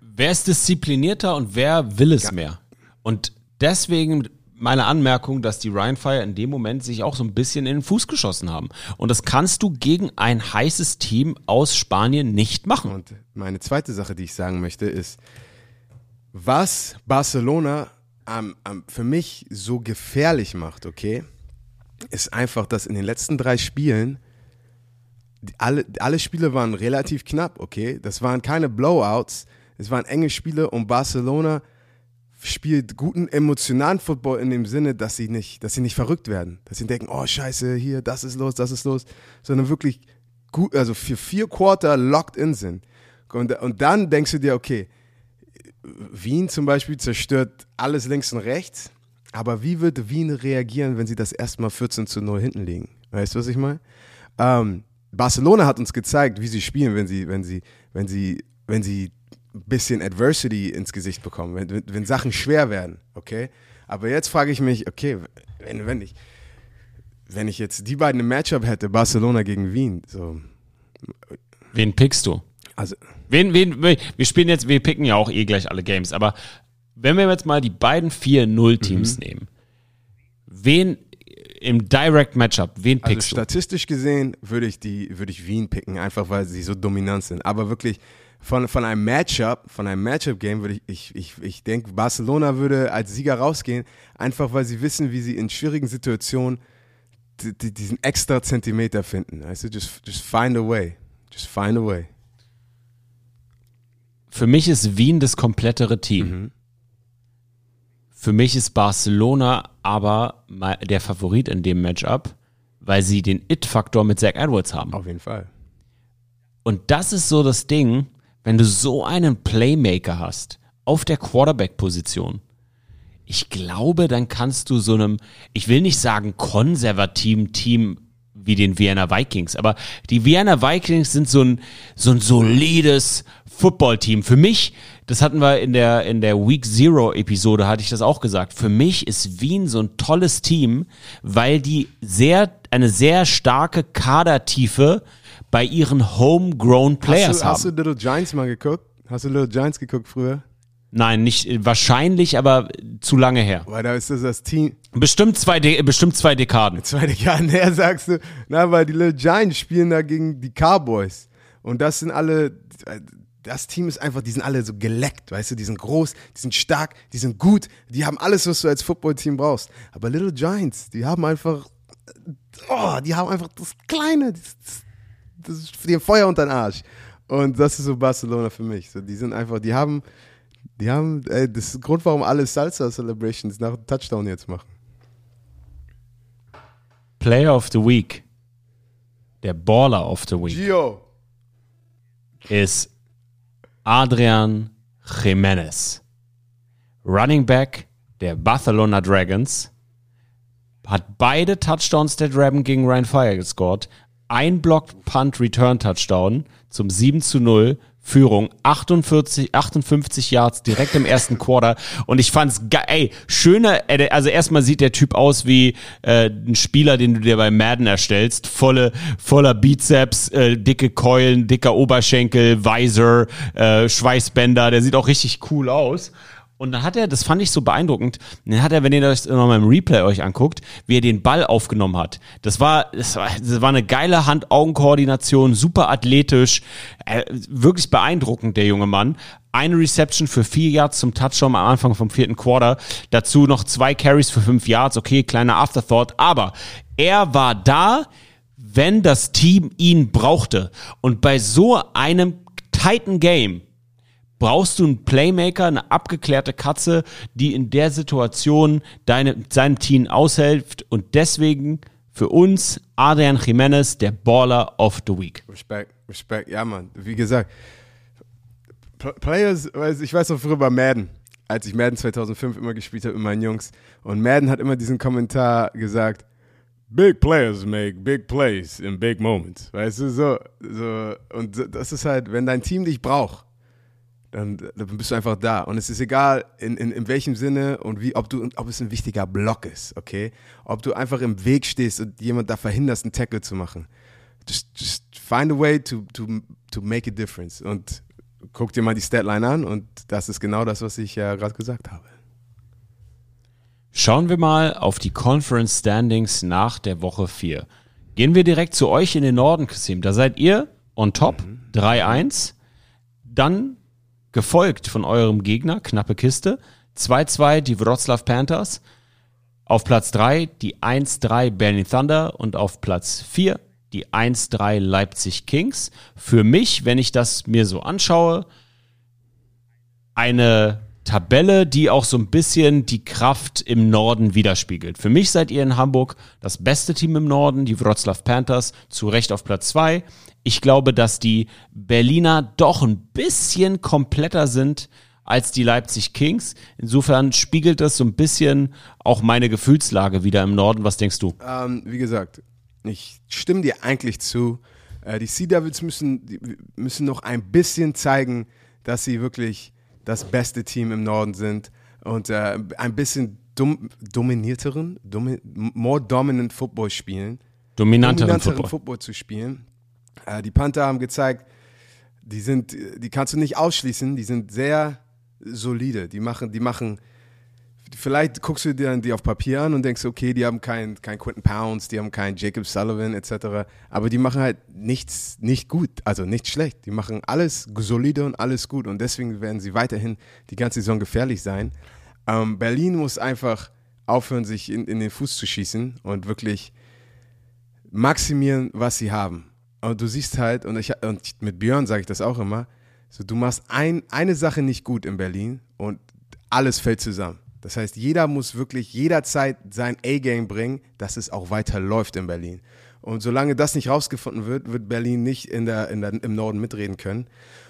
Wer ist disziplinierter und wer will es mehr? Und deswegen meine Anmerkung, dass die Ryan Fire in dem Moment sich auch so ein bisschen in den Fuß geschossen haben. Und das kannst du gegen ein heißes Team aus Spanien nicht machen. Und meine zweite Sache, die ich sagen möchte, ist, was Barcelona am, am, für mich so gefährlich macht, okay, ist einfach, dass in den letzten drei Spielen alle, alle Spiele waren relativ knapp, okay? Das waren keine Blowouts, es waren enge Spiele und Barcelona spielt guten emotionalen Football in dem Sinne, dass sie nicht, dass sie nicht verrückt werden, dass sie denken, oh Scheiße, hier, das ist los, das ist los, sondern wirklich gut, also für vier Quarter locked in sind. Und, und dann denkst du dir, okay, Wien zum Beispiel zerstört alles links und rechts, aber wie wird Wien reagieren, wenn sie das erstmal 14 zu 0 hinten liegen? Weißt du, was ich meine? Ähm, Barcelona hat uns gezeigt, wie sie spielen, wenn sie, wenn sie, wenn sie, wenn sie bisschen Adversity ins Gesicht bekommen, wenn, wenn, Sachen schwer werden, okay? Aber jetzt frage ich mich, okay, wenn, wenn ich wenn ich jetzt die beiden im Matchup hätte, Barcelona gegen Wien, so, Wen pickst du? also Wen, wen, wir spielen jetzt, wir picken ja auch eh gleich alle Games, aber wenn wir jetzt mal die beiden 4-0-Teams Mhm. nehmen, wen im Direct Matchup, wen Also pickst du? statistisch gesehen würde ich die, würde ich Wien picken, einfach weil sie so dominant sind. Aber wirklich von, von einem Matchup, von einem Matchup-Game würde ich, ich, ich, ich denke, Barcelona würde als Sieger rausgehen, einfach weil sie wissen, wie sie in schwierigen Situationen die, die, diesen extra Zentimeter finden. Weißt du, just, just find a way. Just find a way. Für mich ist Wien das komplettere Team. Mhm. Für mich ist Barcelona aber der Favorit in dem Matchup, weil sie den It-Faktor mit Zach Edwards haben. Auf jeden Fall. Und das ist so das Ding, wenn du so einen Playmaker hast auf der Quarterback-Position. Ich glaube, dann kannst du so einem, ich will nicht sagen konservativen Team wie den Vienna Vikings, aber die Vienna Vikings sind so ein, so ein solides Footballteam. Für mich, das hatten wir in der, in der Week Zero Episode, hatte ich das auch gesagt. Für mich ist Wien so ein tolles Team, weil die sehr, eine sehr starke Kadertiefe bei ihren homegrown Players Hast du, hast du haben. Little Giants mal geguckt? Hast du Little Giants geguckt früher? Nein, nicht wahrscheinlich, aber zu lange her. Weil da ist das das Team, Bestimmt zwei, De bestimmt zwei Dekaden. zweite Jahr her sagst du, na, weil die Little Giants spielen da gegen die Cowboys. Und das sind alle, das Team ist einfach, die sind alle so geleckt, weißt du, die sind groß, die sind stark, die sind gut, die haben alles, was du als Footballteam brauchst. Aber Little Giants, die haben einfach, oh, die haben einfach das Kleine, das, das, das ist dir Feuer unter den Arsch. Und das ist so Barcelona für mich. So, die sind einfach, die haben, die haben, ey, das ist der Grund, warum alle Salsa Celebrations nach Touchdown jetzt machen. Player of the Week, der Baller of the Week, Gio. ist Adrian Jimenez. Running Back der Barcelona Dragons. Hat beide Touchdowns der Dragon gegen Ryan Fire gescored. Ein Block Punt Return Touchdown zum 7 zu 0. Führung 48, 58 Yards direkt im ersten Quarter und ich fand's geil, ey, schöner, äh, also erstmal sieht der Typ aus wie äh, ein Spieler, den du dir bei Madden erstellst, volle, voller Bizeps, äh, dicke Keulen, dicker Oberschenkel, Visor, äh, Schweißbänder, der sieht auch richtig cool aus. Und dann hat er, das fand ich so beeindruckend, dann hat er, wenn ihr das nochmal im Replay euch anguckt, wie er den Ball aufgenommen hat. Das war, das war, das war eine geile Hand-Augen-Koordination, super athletisch, äh, wirklich beeindruckend, der junge Mann. Eine Reception für vier Yards zum Touchdown am Anfang vom vierten Quarter. Dazu noch zwei Carries für fünf Yards. Okay, kleiner Afterthought. Aber er war da, wenn das Team ihn brauchte. Und bei so einem tighten Game, brauchst du einen Playmaker, eine abgeklärte Katze, die in der Situation deine, seinem Team aushilft und deswegen für uns Adrian Jimenez der Baller of the Week. Respekt, Respekt, ja, Mann. Wie gesagt, Players, ich weiß noch früher bei Madden, als ich Madden 2005 immer gespielt habe mit meinen Jungs. Und Madden hat immer diesen Kommentar gesagt: Big players make big plays in big moments. Weißt du, so. so und das ist halt, wenn dein Team dich braucht, dann, dann bist du einfach da. Und es ist egal, in, in, in welchem Sinne und wie, ob, du, ob es ein wichtiger Block ist, okay? Ob du einfach im Weg stehst und jemand da verhinderst, einen Tackle zu machen. Just, just find a way to, to, to make a difference. Und guck dir mal die Statline an und das ist genau das, was ich ja gerade gesagt habe. Schauen wir mal auf die Conference Standings nach der Woche 4. Gehen wir direkt zu euch in den Norden, Kasim. Da seid ihr on top, 3-1. Dann gefolgt von eurem Gegner, knappe Kiste. 2-2 die Wroclaw Panthers. Auf Platz 3 die 1-3 Berlin Thunder und auf Platz 4 die 1-3 Leipzig Kings. Für mich, wenn ich das mir so anschaue, eine Tabelle, die auch so ein bisschen die Kraft im Norden widerspiegelt. Für mich seid ihr in Hamburg das beste Team im Norden, die Wroclaw Panthers, zu Recht auf Platz zwei. Ich glaube, dass die Berliner doch ein bisschen kompletter sind als die Leipzig Kings. Insofern spiegelt das so ein bisschen auch meine Gefühlslage wieder im Norden. Was denkst du? Ähm, wie gesagt, ich stimme dir eigentlich zu. Äh, die Sea Devils müssen, müssen noch ein bisschen zeigen, dass sie wirklich das beste Team im Norden sind und äh, ein bisschen dom, dominierteren, domi, more dominant Football spielen, Dominanteren dominanteren Football. Football. zu spielen. Äh, die Panther haben gezeigt, die sind, die kannst du nicht ausschließen, die sind sehr solide. Die machen, die machen, vielleicht guckst du dir die auf Papier an und denkst, okay, die haben keinen kein Quentin Pounds, die haben keinen Jacob Sullivan etc. Aber die machen halt nichts nicht gut, also nicht schlecht. Die machen alles solide und alles gut und deswegen werden sie weiterhin die ganze Saison gefährlich sein. Ähm, Berlin muss einfach aufhören, sich in, in den Fuß zu schießen und wirklich maximieren, was sie haben. Und du siehst halt, und, ich, und mit Björn sage ich das auch immer, so, du machst ein, eine Sache nicht gut in Berlin und alles fällt zusammen. Das heißt, jeder muss wirklich jederzeit sein A-Game bringen, dass es auch weiter läuft in Berlin. Und solange das nicht rausgefunden wird, wird Berlin nicht in der, in der, im Norden mitreden können.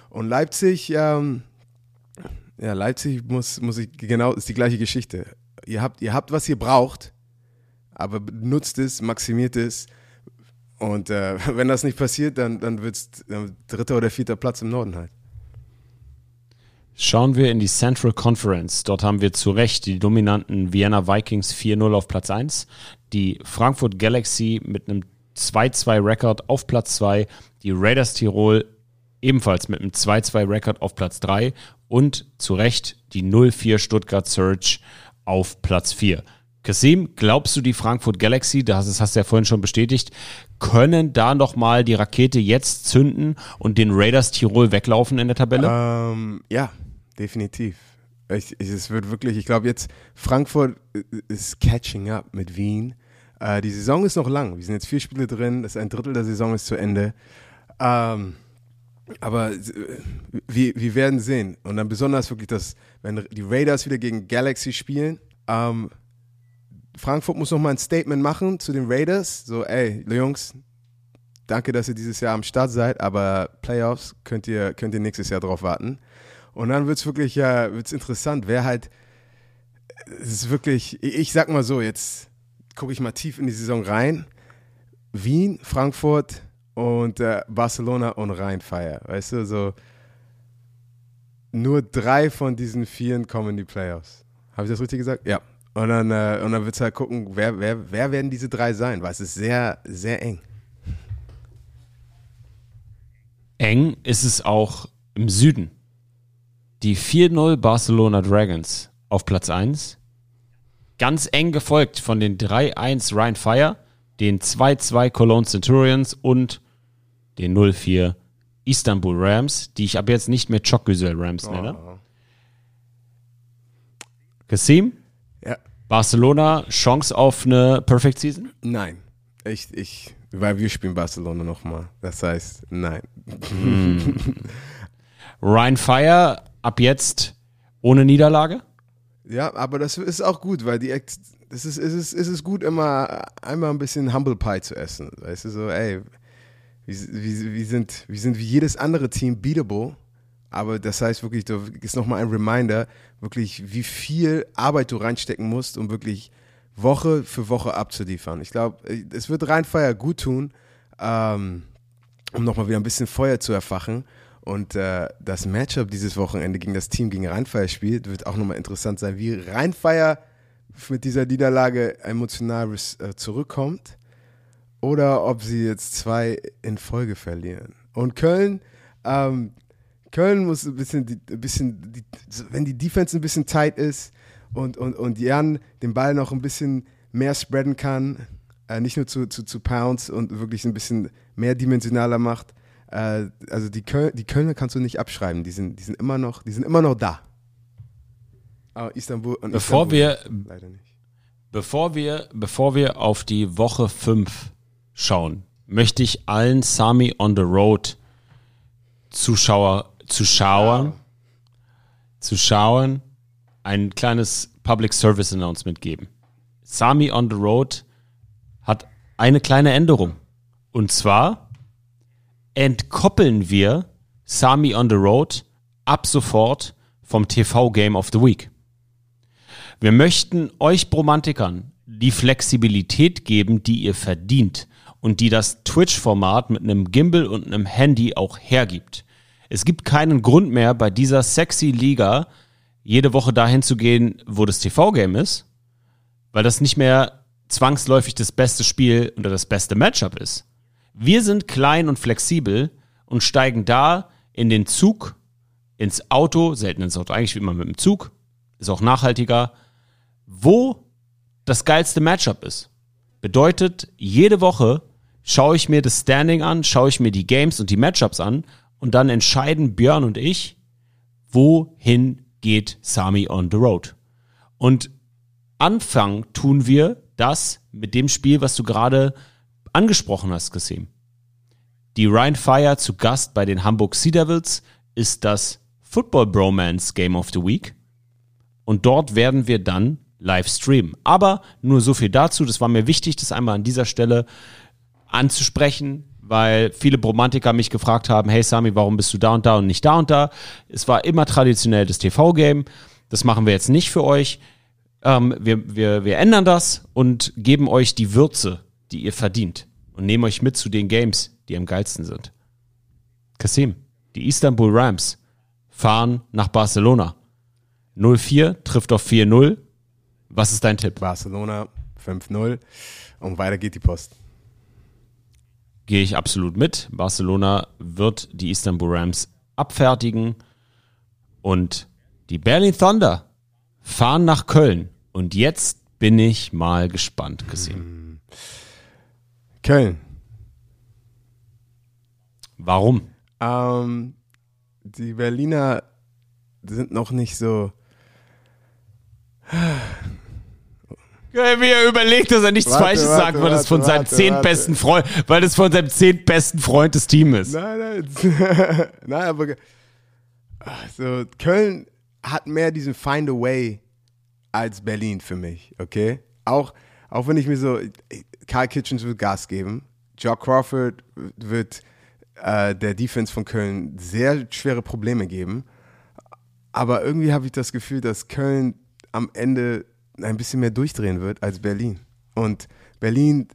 Und Leipzig, ähm, ja, Leipzig muss, muss ich, genau, ist die gleiche Geschichte. Ihr habt, ihr habt, was ihr braucht, aber nutzt es, maximiert es. Und äh, wenn das nicht passiert, dann, dann wird es dritter oder vierter Platz im Norden halt. Schauen wir in die Central Conference. Dort haben wir zu Recht die dominanten Vienna Vikings 4-0 auf Platz 1, die Frankfurt Galaxy mit einem 2-2-Rekord auf Platz 2, die Raiders Tirol ebenfalls mit einem 2-2-Rekord auf Platz 3 und zu Recht die 0-4 Stuttgart Surge auf Platz 4. Kasim, glaubst du, die Frankfurt Galaxy, das hast du ja vorhin schon bestätigt, können da nochmal die Rakete jetzt zünden und den Raiders Tirol weglaufen in der Tabelle? Ähm, ja, definitiv. Ich, ich, es wird wirklich, ich glaube jetzt, Frankfurt ist catching up mit Wien. Äh, die Saison ist noch lang. Wir sind jetzt vier Spiele drin, das ist ein Drittel der Saison ist zu Ende. Ähm, aber äh, wir, wir werden sehen. Und dann besonders wirklich, dass, wenn die Raiders wieder gegen Galaxy spielen, ähm, Frankfurt muss noch mal ein Statement machen zu den Raiders. So, ey, Jungs, danke, dass ihr dieses Jahr am Start seid, aber Playoffs könnt ihr, könnt ihr nächstes Jahr drauf warten. Und dann wird es wirklich ja, wird's interessant, wer halt, es ist wirklich, ich sag mal so, jetzt gucke ich mal tief in die Saison rein. Wien, Frankfurt und äh, Barcelona und Rheinfeier. Weißt du, so nur drei von diesen vieren kommen in die Playoffs. Habe ich das richtig gesagt? Ja. Und dann, äh, dann wird es halt gucken, wer, wer, wer werden diese drei sein, weil es ist sehr, sehr eng. Eng ist es auch im Süden. Die 4-0 Barcelona Dragons auf Platz 1. Ganz eng gefolgt von den 3-1 Ryan Fire, den 2-2 Cologne Centurions und den 0-4 Istanbul Rams, die ich ab jetzt nicht mehr Chokgüsel Rams nenne. Kasim, Ja. Barcelona, Chance auf eine Perfect Season? Nein. Ich, ich, weil wir spielen Barcelona nochmal. Das heißt, nein. Ryan Fire ab jetzt ohne Niederlage? Ja, aber das ist auch gut, weil die Act, das ist, es, ist es gut, immer einmal ein bisschen Humble Pie zu essen. Weißt du, so, ey, wir, sind, sind wie jedes andere Team beatable, aber das heißt wirklich, da ist nochmal ein Reminder, wirklich, wie viel Arbeit du reinstecken musst, um wirklich Woche für Woche abzuliefern. Ich glaube, es wird Rheinfeier gut tun, ähm, um nochmal wieder ein bisschen Feuer zu erfachen. Und äh, das Matchup dieses Wochenende gegen das Team gegen Rheinfeier spielt, wird auch nochmal interessant sein, wie Rheinfeier mit dieser Niederlage emotional äh, zurückkommt oder ob sie jetzt zwei in Folge verlieren. Und Köln, ähm, Köln muss ein bisschen, die, ein bisschen die, wenn die Defense ein bisschen tight ist und, und, und Jan den Ball noch ein bisschen mehr spreaden kann, äh, nicht nur zu, zu, zu Pounds und wirklich ein bisschen mehrdimensionaler macht, äh, also die, Köl die Kölner kannst du nicht abschreiben, die sind, die sind immer noch, die sind immer noch da. Aber Istanbul und Bevor Istanbul wir leider nicht. Bevor wir, bevor wir auf die Woche 5 schauen, möchte ich allen Sami on the Road Zuschauer, Zuschauern, Zuschauern ein kleines Public Service Announcement geben. Sami on the Road hat eine kleine Änderung. Und zwar entkoppeln wir Sami on the Road ab sofort vom TV Game of the Week. Wir möchten euch Bromantikern die Flexibilität geben, die ihr verdient und die das Twitch-Format mit einem Gimbal und einem Handy auch hergibt. Es gibt keinen Grund mehr, bei dieser sexy Liga jede Woche dahin zu gehen, wo das TV-Game ist, weil das nicht mehr zwangsläufig das beste Spiel oder das beste Matchup ist. Wir sind klein und flexibel und steigen da in den Zug, ins Auto, selten ins Auto, eigentlich wie immer mit dem Zug, ist auch nachhaltiger, wo das geilste Matchup ist. Bedeutet, jede Woche schaue ich mir das Standing an, schaue ich mir die Games und die Matchups an und dann entscheiden Björn und ich, wohin geht Sami on the road. Und anfangen tun wir das mit dem Spiel, was du gerade angesprochen hast, Kasim. Die Ryan Fire zu Gast bei den Hamburg Sea Devils ist das Football Bromance Game of the Week. Und dort werden wir dann live streamen. Aber nur so viel dazu. Das war mir wichtig, das einmal an dieser Stelle anzusprechen, weil viele Bromantiker mich gefragt haben, hey Sami, warum bist du da und da und nicht da und da? Es war immer traditionell das TV-Game. Das machen wir jetzt nicht für euch. Ähm, wir, wir, wir ändern das und geben euch die Würze, die ihr verdient. Und nehmen euch mit zu den Games, die am geilsten sind. Kasim, die Istanbul Rams fahren nach Barcelona. 0-4 trifft auf 4-0. Was ist dein Tipp? Barcelona 5-0 und weiter geht die Post. Gehe ich absolut mit. Barcelona wird die Istanbul Rams abfertigen und die Berlin Thunder fahren nach Köln. Und jetzt bin ich mal gespannt, Kasim. Köln. Warum? Ähm, die Berliner sind noch nicht so. Wie er überlegt, dass er nichts Warte, Falsches warte, sagt, weil das warte, von seinem warte, zehntbesten Freund, weil das von seinem zehntbesten Freund des Teams ist. Nein, nein. nein, aber. Also, Köln hat mehr diesen Find a Way als Berlin für mich, okay? Auch, auch wenn ich mir so. Karl Kitchens wird Gas geben. Joe Crawford wird äh, der Defense von Köln sehr schwere Probleme geben. Aber irgendwie habe ich das Gefühl, dass Köln am Ende ein bisschen mehr durchdrehen wird als Berlin. Und Berlin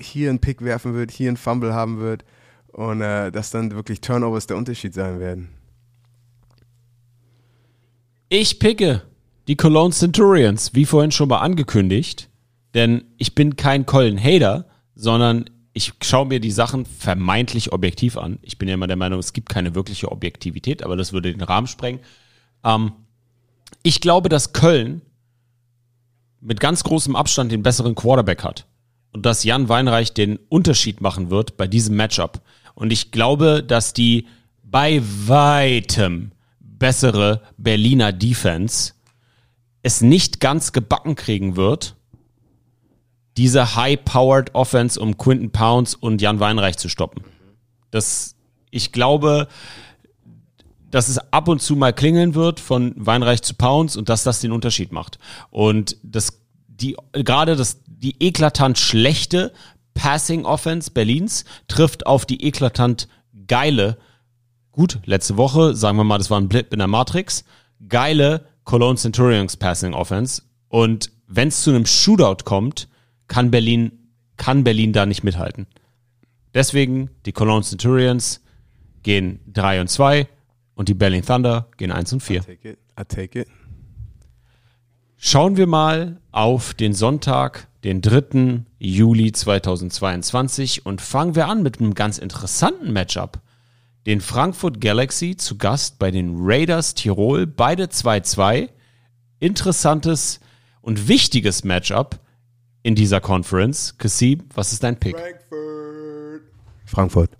hier einen Pick werfen wird, hier einen Fumble haben wird und äh, dass dann wirklich Turnovers der Unterschied sein werden. Ich picke die Cologne Centurions, wie vorhin schon mal angekündigt, denn ich bin kein Colin Hader, sondern ich schaue mir die Sachen vermeintlich objektiv an. Ich bin ja immer der Meinung, es gibt keine wirkliche Objektivität, aber das würde den Rahmen sprengen. Ähm, ich glaube, dass Köln mit ganz großem Abstand den besseren Quarterback hat und dass Jan Weinreich den Unterschied machen wird bei diesem Matchup. Und ich glaube, dass die bei weitem bessere Berliner Defense es nicht ganz gebacken kriegen wird, diese high-powered Offense um Quinton Pounds und Jan Weinreich zu stoppen. Das, ich glaube, dass es ab und zu mal klingeln wird von Weinreich zu Pounds und dass das den Unterschied macht. Und das, die, gerade das, die eklatant schlechte Passing Offense Berlins trifft auf die eklatant geile, gut, letzte Woche, sagen wir mal, das war ein Blip in der Matrix, geile Cologne Centurions Passing Offense. Und wenn es zu einem Shootout kommt, kann Berlin, kann Berlin da nicht mithalten. Deswegen, die Cologne Centurions gehen 3 und 2 und die Berlin Thunder gehen 1 und 4. Take it, I take it. Schauen wir mal auf den Sonntag, den 3. Juli 2022 und fangen wir an mit einem ganz interessanten Matchup. Den Frankfurt Galaxy zu Gast bei den Raiders Tirol, beide 2-2. Interessantes und wichtiges Matchup in dieser Conference. Kasim, was ist dein Pick? Frankfurt. Frankfurt.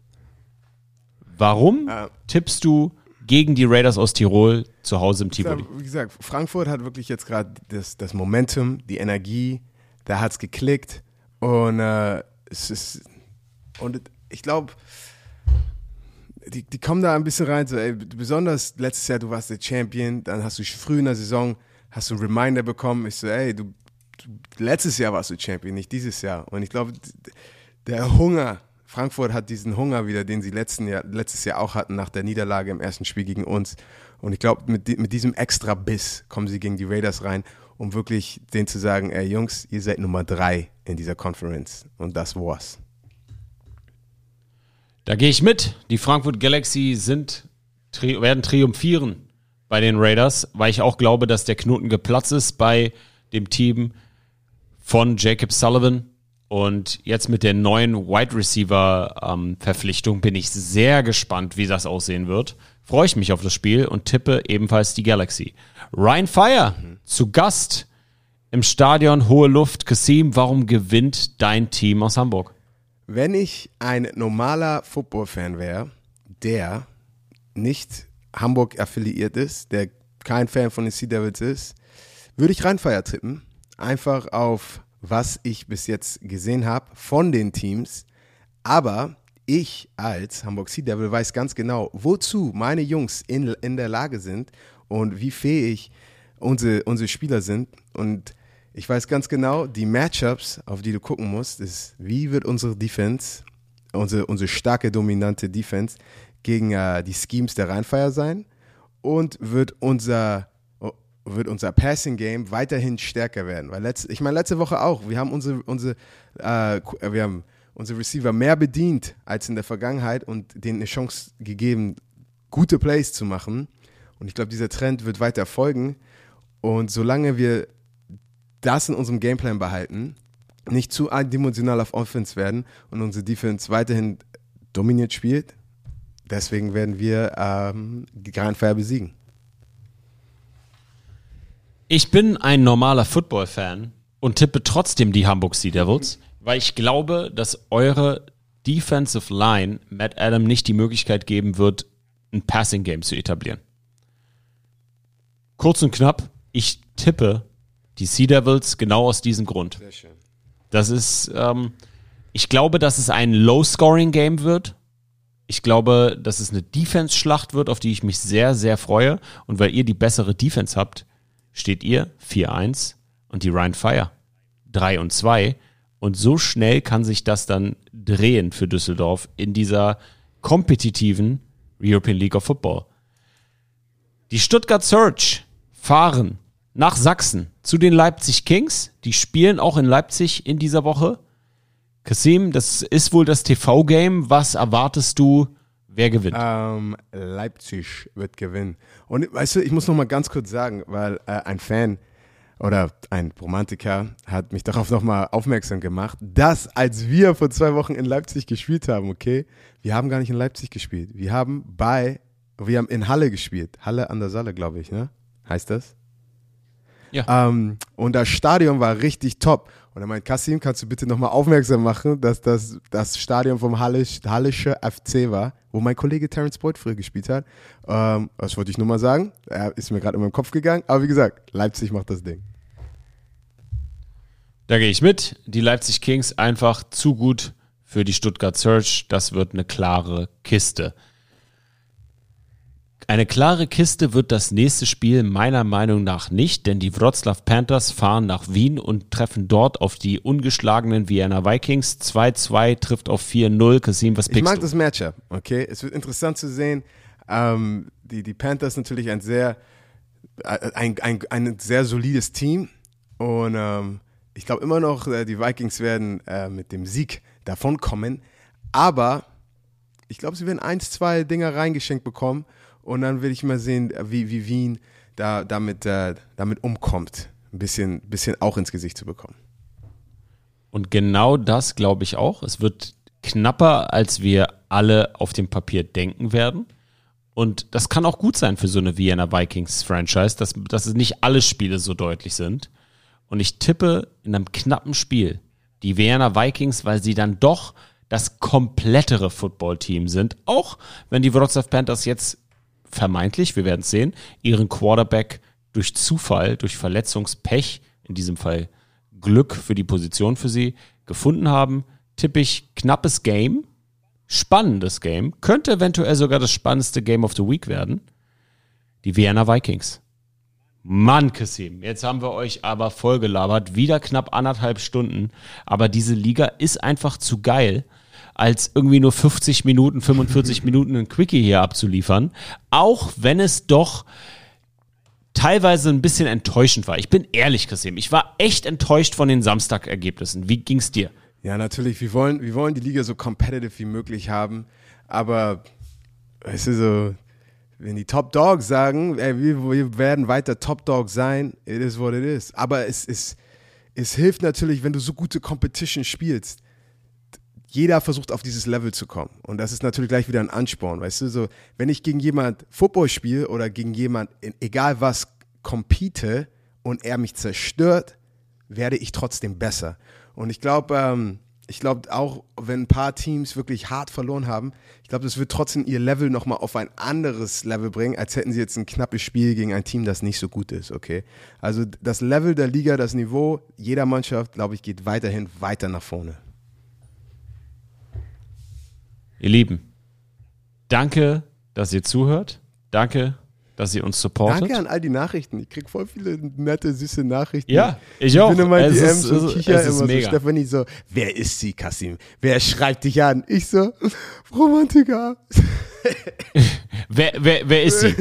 Warum Äh. tippst du gegen die Raiders aus Tirol zu Hause im Tivoli? Wie gesagt, Frankfurt hat wirklich jetzt gerade das, das Momentum, die Energie, da hat es geklickt und äh, es ist und ich glaube, die, die kommen da ein bisschen rein, so, ey, besonders letztes Jahr, du warst der Champion, dann hast du früh in der Saison, hast du einen Reminder bekommen, ich so, ey, du, du letztes Jahr warst du Champion, nicht dieses Jahr und ich glaube, der Hunger, Frankfurt hat diesen Hunger wieder, den sie letzten Jahr, letztes Jahr auch hatten nach der Niederlage im ersten Spiel gegen uns. Und ich glaube, mit, mit diesem extra Biss kommen sie gegen die Raiders rein, um wirklich denen zu sagen, ey Jungs, ihr seid Nummer drei in dieser Conference. Und das war's. Da gehe ich mit. Die Frankfurt Galaxy sind, tri werden triumphieren bei den Raiders, weil ich auch glaube, dass der Knoten geplatzt ist bei dem Team von Jacob Sullivan. Und jetzt mit der neuen Wide Receiver ähm, Verpflichtung bin ich sehr gespannt, wie das aussehen wird. Freue ich mich auf das Spiel und tippe ebenfalls die Galaxy. Ryan Fire zu Gast im Stadion Hohe Luft. Kasim, warum gewinnt dein Team aus Hamburg? Wenn ich ein normaler Football-Fan wäre, der nicht Hamburg affiliiert ist, der kein Fan von den Sea Devils ist, würde ich Rheinfeier tippen. Einfach auf was ich bis jetzt gesehen habe von den Teams. Aber ich als Hamburg Sea Devil weiß ganz genau, wozu meine Jungs in, in der Lage sind und wie fähig unsere, unsere Spieler sind. Und ich weiß ganz genau, die Matchups, auf die du gucken musst, ist, wie wird unsere Defense, unsere, unsere starke, dominante Defense gegen äh, die Schemes der Rheinfeier sein und wird unser wird unser Passing Game weiterhin stärker werden, weil letzte, ich meine letzte Woche auch, wir haben unsere unsere äh, wir haben unsere Receiver mehr bedient als in der Vergangenheit und denen eine Chance gegeben, gute Plays zu machen. Und ich glaube, dieser Trend wird weiter folgen. Und solange wir das in unserem Gameplan behalten, nicht zu eindimensional auf Offense werden und unsere Defense weiterhin dominiert spielt, deswegen werden wir ähm, Grand Fire besiegen. Ich bin ein normaler Football-Fan und tippe trotzdem die Hamburg Sea Devils, weil ich glaube, dass eure Defensive Line Matt Adam nicht die Möglichkeit geben wird, ein Passing Game zu etablieren. Kurz und knapp, ich tippe die Sea Devils genau aus diesem Grund. Sehr schön. Das ist, ähm, ich glaube, dass es ein Low-Scoring-Game wird. Ich glaube, dass es eine Defense-Schlacht wird, auf die ich mich sehr, sehr freue. Und weil ihr die bessere Defense habt, steht ihr 4-1 und die Ryan Fire 3 und 2. Und so schnell kann sich das dann drehen für Düsseldorf in dieser kompetitiven European League of Football. Die Stuttgart Search fahren nach Sachsen zu den Leipzig Kings. Die spielen auch in Leipzig in dieser Woche. Kasim, das ist wohl das TV-Game. Was erwartest du? Wer gewinnt? Ähm, Leipzig wird gewinnen. Und weißt du, ich muss noch mal ganz kurz sagen, weil äh, ein Fan oder ein Romantiker hat mich darauf noch mal aufmerksam gemacht, dass als wir vor zwei Wochen in Leipzig gespielt haben, okay, wir haben gar nicht in Leipzig gespielt. Wir haben bei, wir haben in Halle gespielt. Halle an der Saale, glaube ich, ne? Heißt das? Ja. Ähm, und das Stadion war richtig top. Und er meint, Kassim, kannst du bitte nochmal aufmerksam machen, dass das das Stadion vom Hallisch, Hallische FC war, wo mein Kollege Terence Boyd früher gespielt hat. Ähm, das wollte ich nur mal sagen. Er ist mir gerade in meinen Kopf gegangen. Aber wie gesagt, Leipzig macht das Ding. Da gehe ich mit. Die Leipzig Kings einfach zu gut für die Stuttgart Search. Das wird eine klare Kiste. Eine klare Kiste wird das nächste Spiel meiner Meinung nach nicht, denn die Wroclaw Panthers fahren nach Wien und treffen dort auf die ungeschlagenen Vienna Vikings. 2-2 trifft auf 4-0. Kasim, was Ich pickst mag du? das Matchup, okay? Es wird interessant zu sehen. Ähm, die, die Panthers natürlich ein sehr, äh, ein, ein, ein sehr solides Team. Und ähm, ich glaube immer noch, äh, die Vikings werden äh, mit dem Sieg davonkommen. Aber ich glaube, sie werden eins, zwei Dinger reingeschenkt bekommen. Und dann will ich mal sehen, wie, wie Wien da, damit, äh, damit umkommt. Ein bisschen, bisschen auch ins Gesicht zu bekommen. Und genau das glaube ich auch. Es wird knapper, als wir alle auf dem Papier denken werden. Und das kann auch gut sein für so eine Vienna Vikings Franchise, dass, dass es nicht alle Spiele so deutlich sind. Und ich tippe in einem knappen Spiel die Vienna Vikings, weil sie dann doch das komplettere Footballteam sind. Auch wenn die Wrocław Panthers jetzt vermeintlich, wir werden es sehen, ihren Quarterback durch Zufall, durch Verletzungspech, in diesem Fall Glück für die Position für sie, gefunden haben, tippe ich knappes Game, spannendes Game, könnte eventuell sogar das spannendste Game of the Week werden. Die Vienna Vikings. Mann, Kassim, jetzt haben wir euch aber vollgelabert, wieder knapp anderthalb Stunden, aber diese Liga ist einfach zu geil, als irgendwie nur 50 Minuten, 45 Minuten ein Quickie hier abzuliefern, auch wenn es doch teilweise ein bisschen enttäuschend war. Ich bin ehrlich, Kassim, ich war echt enttäuscht von den Samstagergebnissen. Wie ging's dir? Ja, natürlich. Wir wollen, wir wollen die Liga so competitive wie möglich haben. Aber es ist so, wenn die Top Dogs sagen, ey, wir, wir werden weiter Top Dogs sein, it is what it is. Aber es ist, es hilft natürlich, wenn du so gute Competition spielst. Jeder versucht auf dieses Level zu kommen. Und das ist natürlich gleich wieder ein Ansporn, weißt du? So, wenn ich gegen jemand Football spiele oder gegen jemand, egal was, compete und er mich zerstört, werde ich trotzdem besser. Und ich glaube, ähm, ich glaube auch, wenn ein paar Teams wirklich hart verloren haben, ich glaube, das wird trotzdem ihr Level nochmal auf ein anderes Level bringen, als hätten sie jetzt ein knappes Spiel gegen ein Team, das nicht so gut ist, okay? Also das Level der Liga, das Niveau jeder Mannschaft, glaube ich, geht weiterhin weiter nach vorne. Ihr Lieben, danke, dass ihr zuhört. Danke, dass ihr uns supportet. Danke an all die Nachrichten. Ich krieg voll viele nette, süße Nachrichten. Ja, ich auch. Ich bin immer Es DMs ist- und kicher immer mega. so. Stefanie so, wer ist sie, Kasim? Wer schreibt dich an? Ich so, Romantiker. Wer, wer, wer ist sie?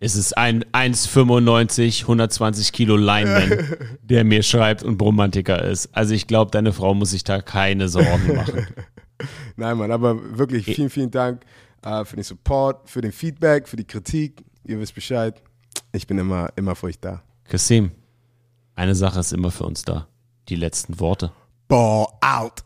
Es ist ein 1,95, 120 Kilo Lineman, der mir schreibt und Bromantiker ist. Also ich glaube, deine Frau muss sich da keine Sorgen machen. Nein, Mann, aber wirklich vielen, vielen Dank äh, für den Support, für den Feedback, für die Kritik. Ihr wisst Bescheid. Ich bin immer, immer für euch da. Kasim, eine Sache ist immer für uns da. Die letzten Worte. Ball out.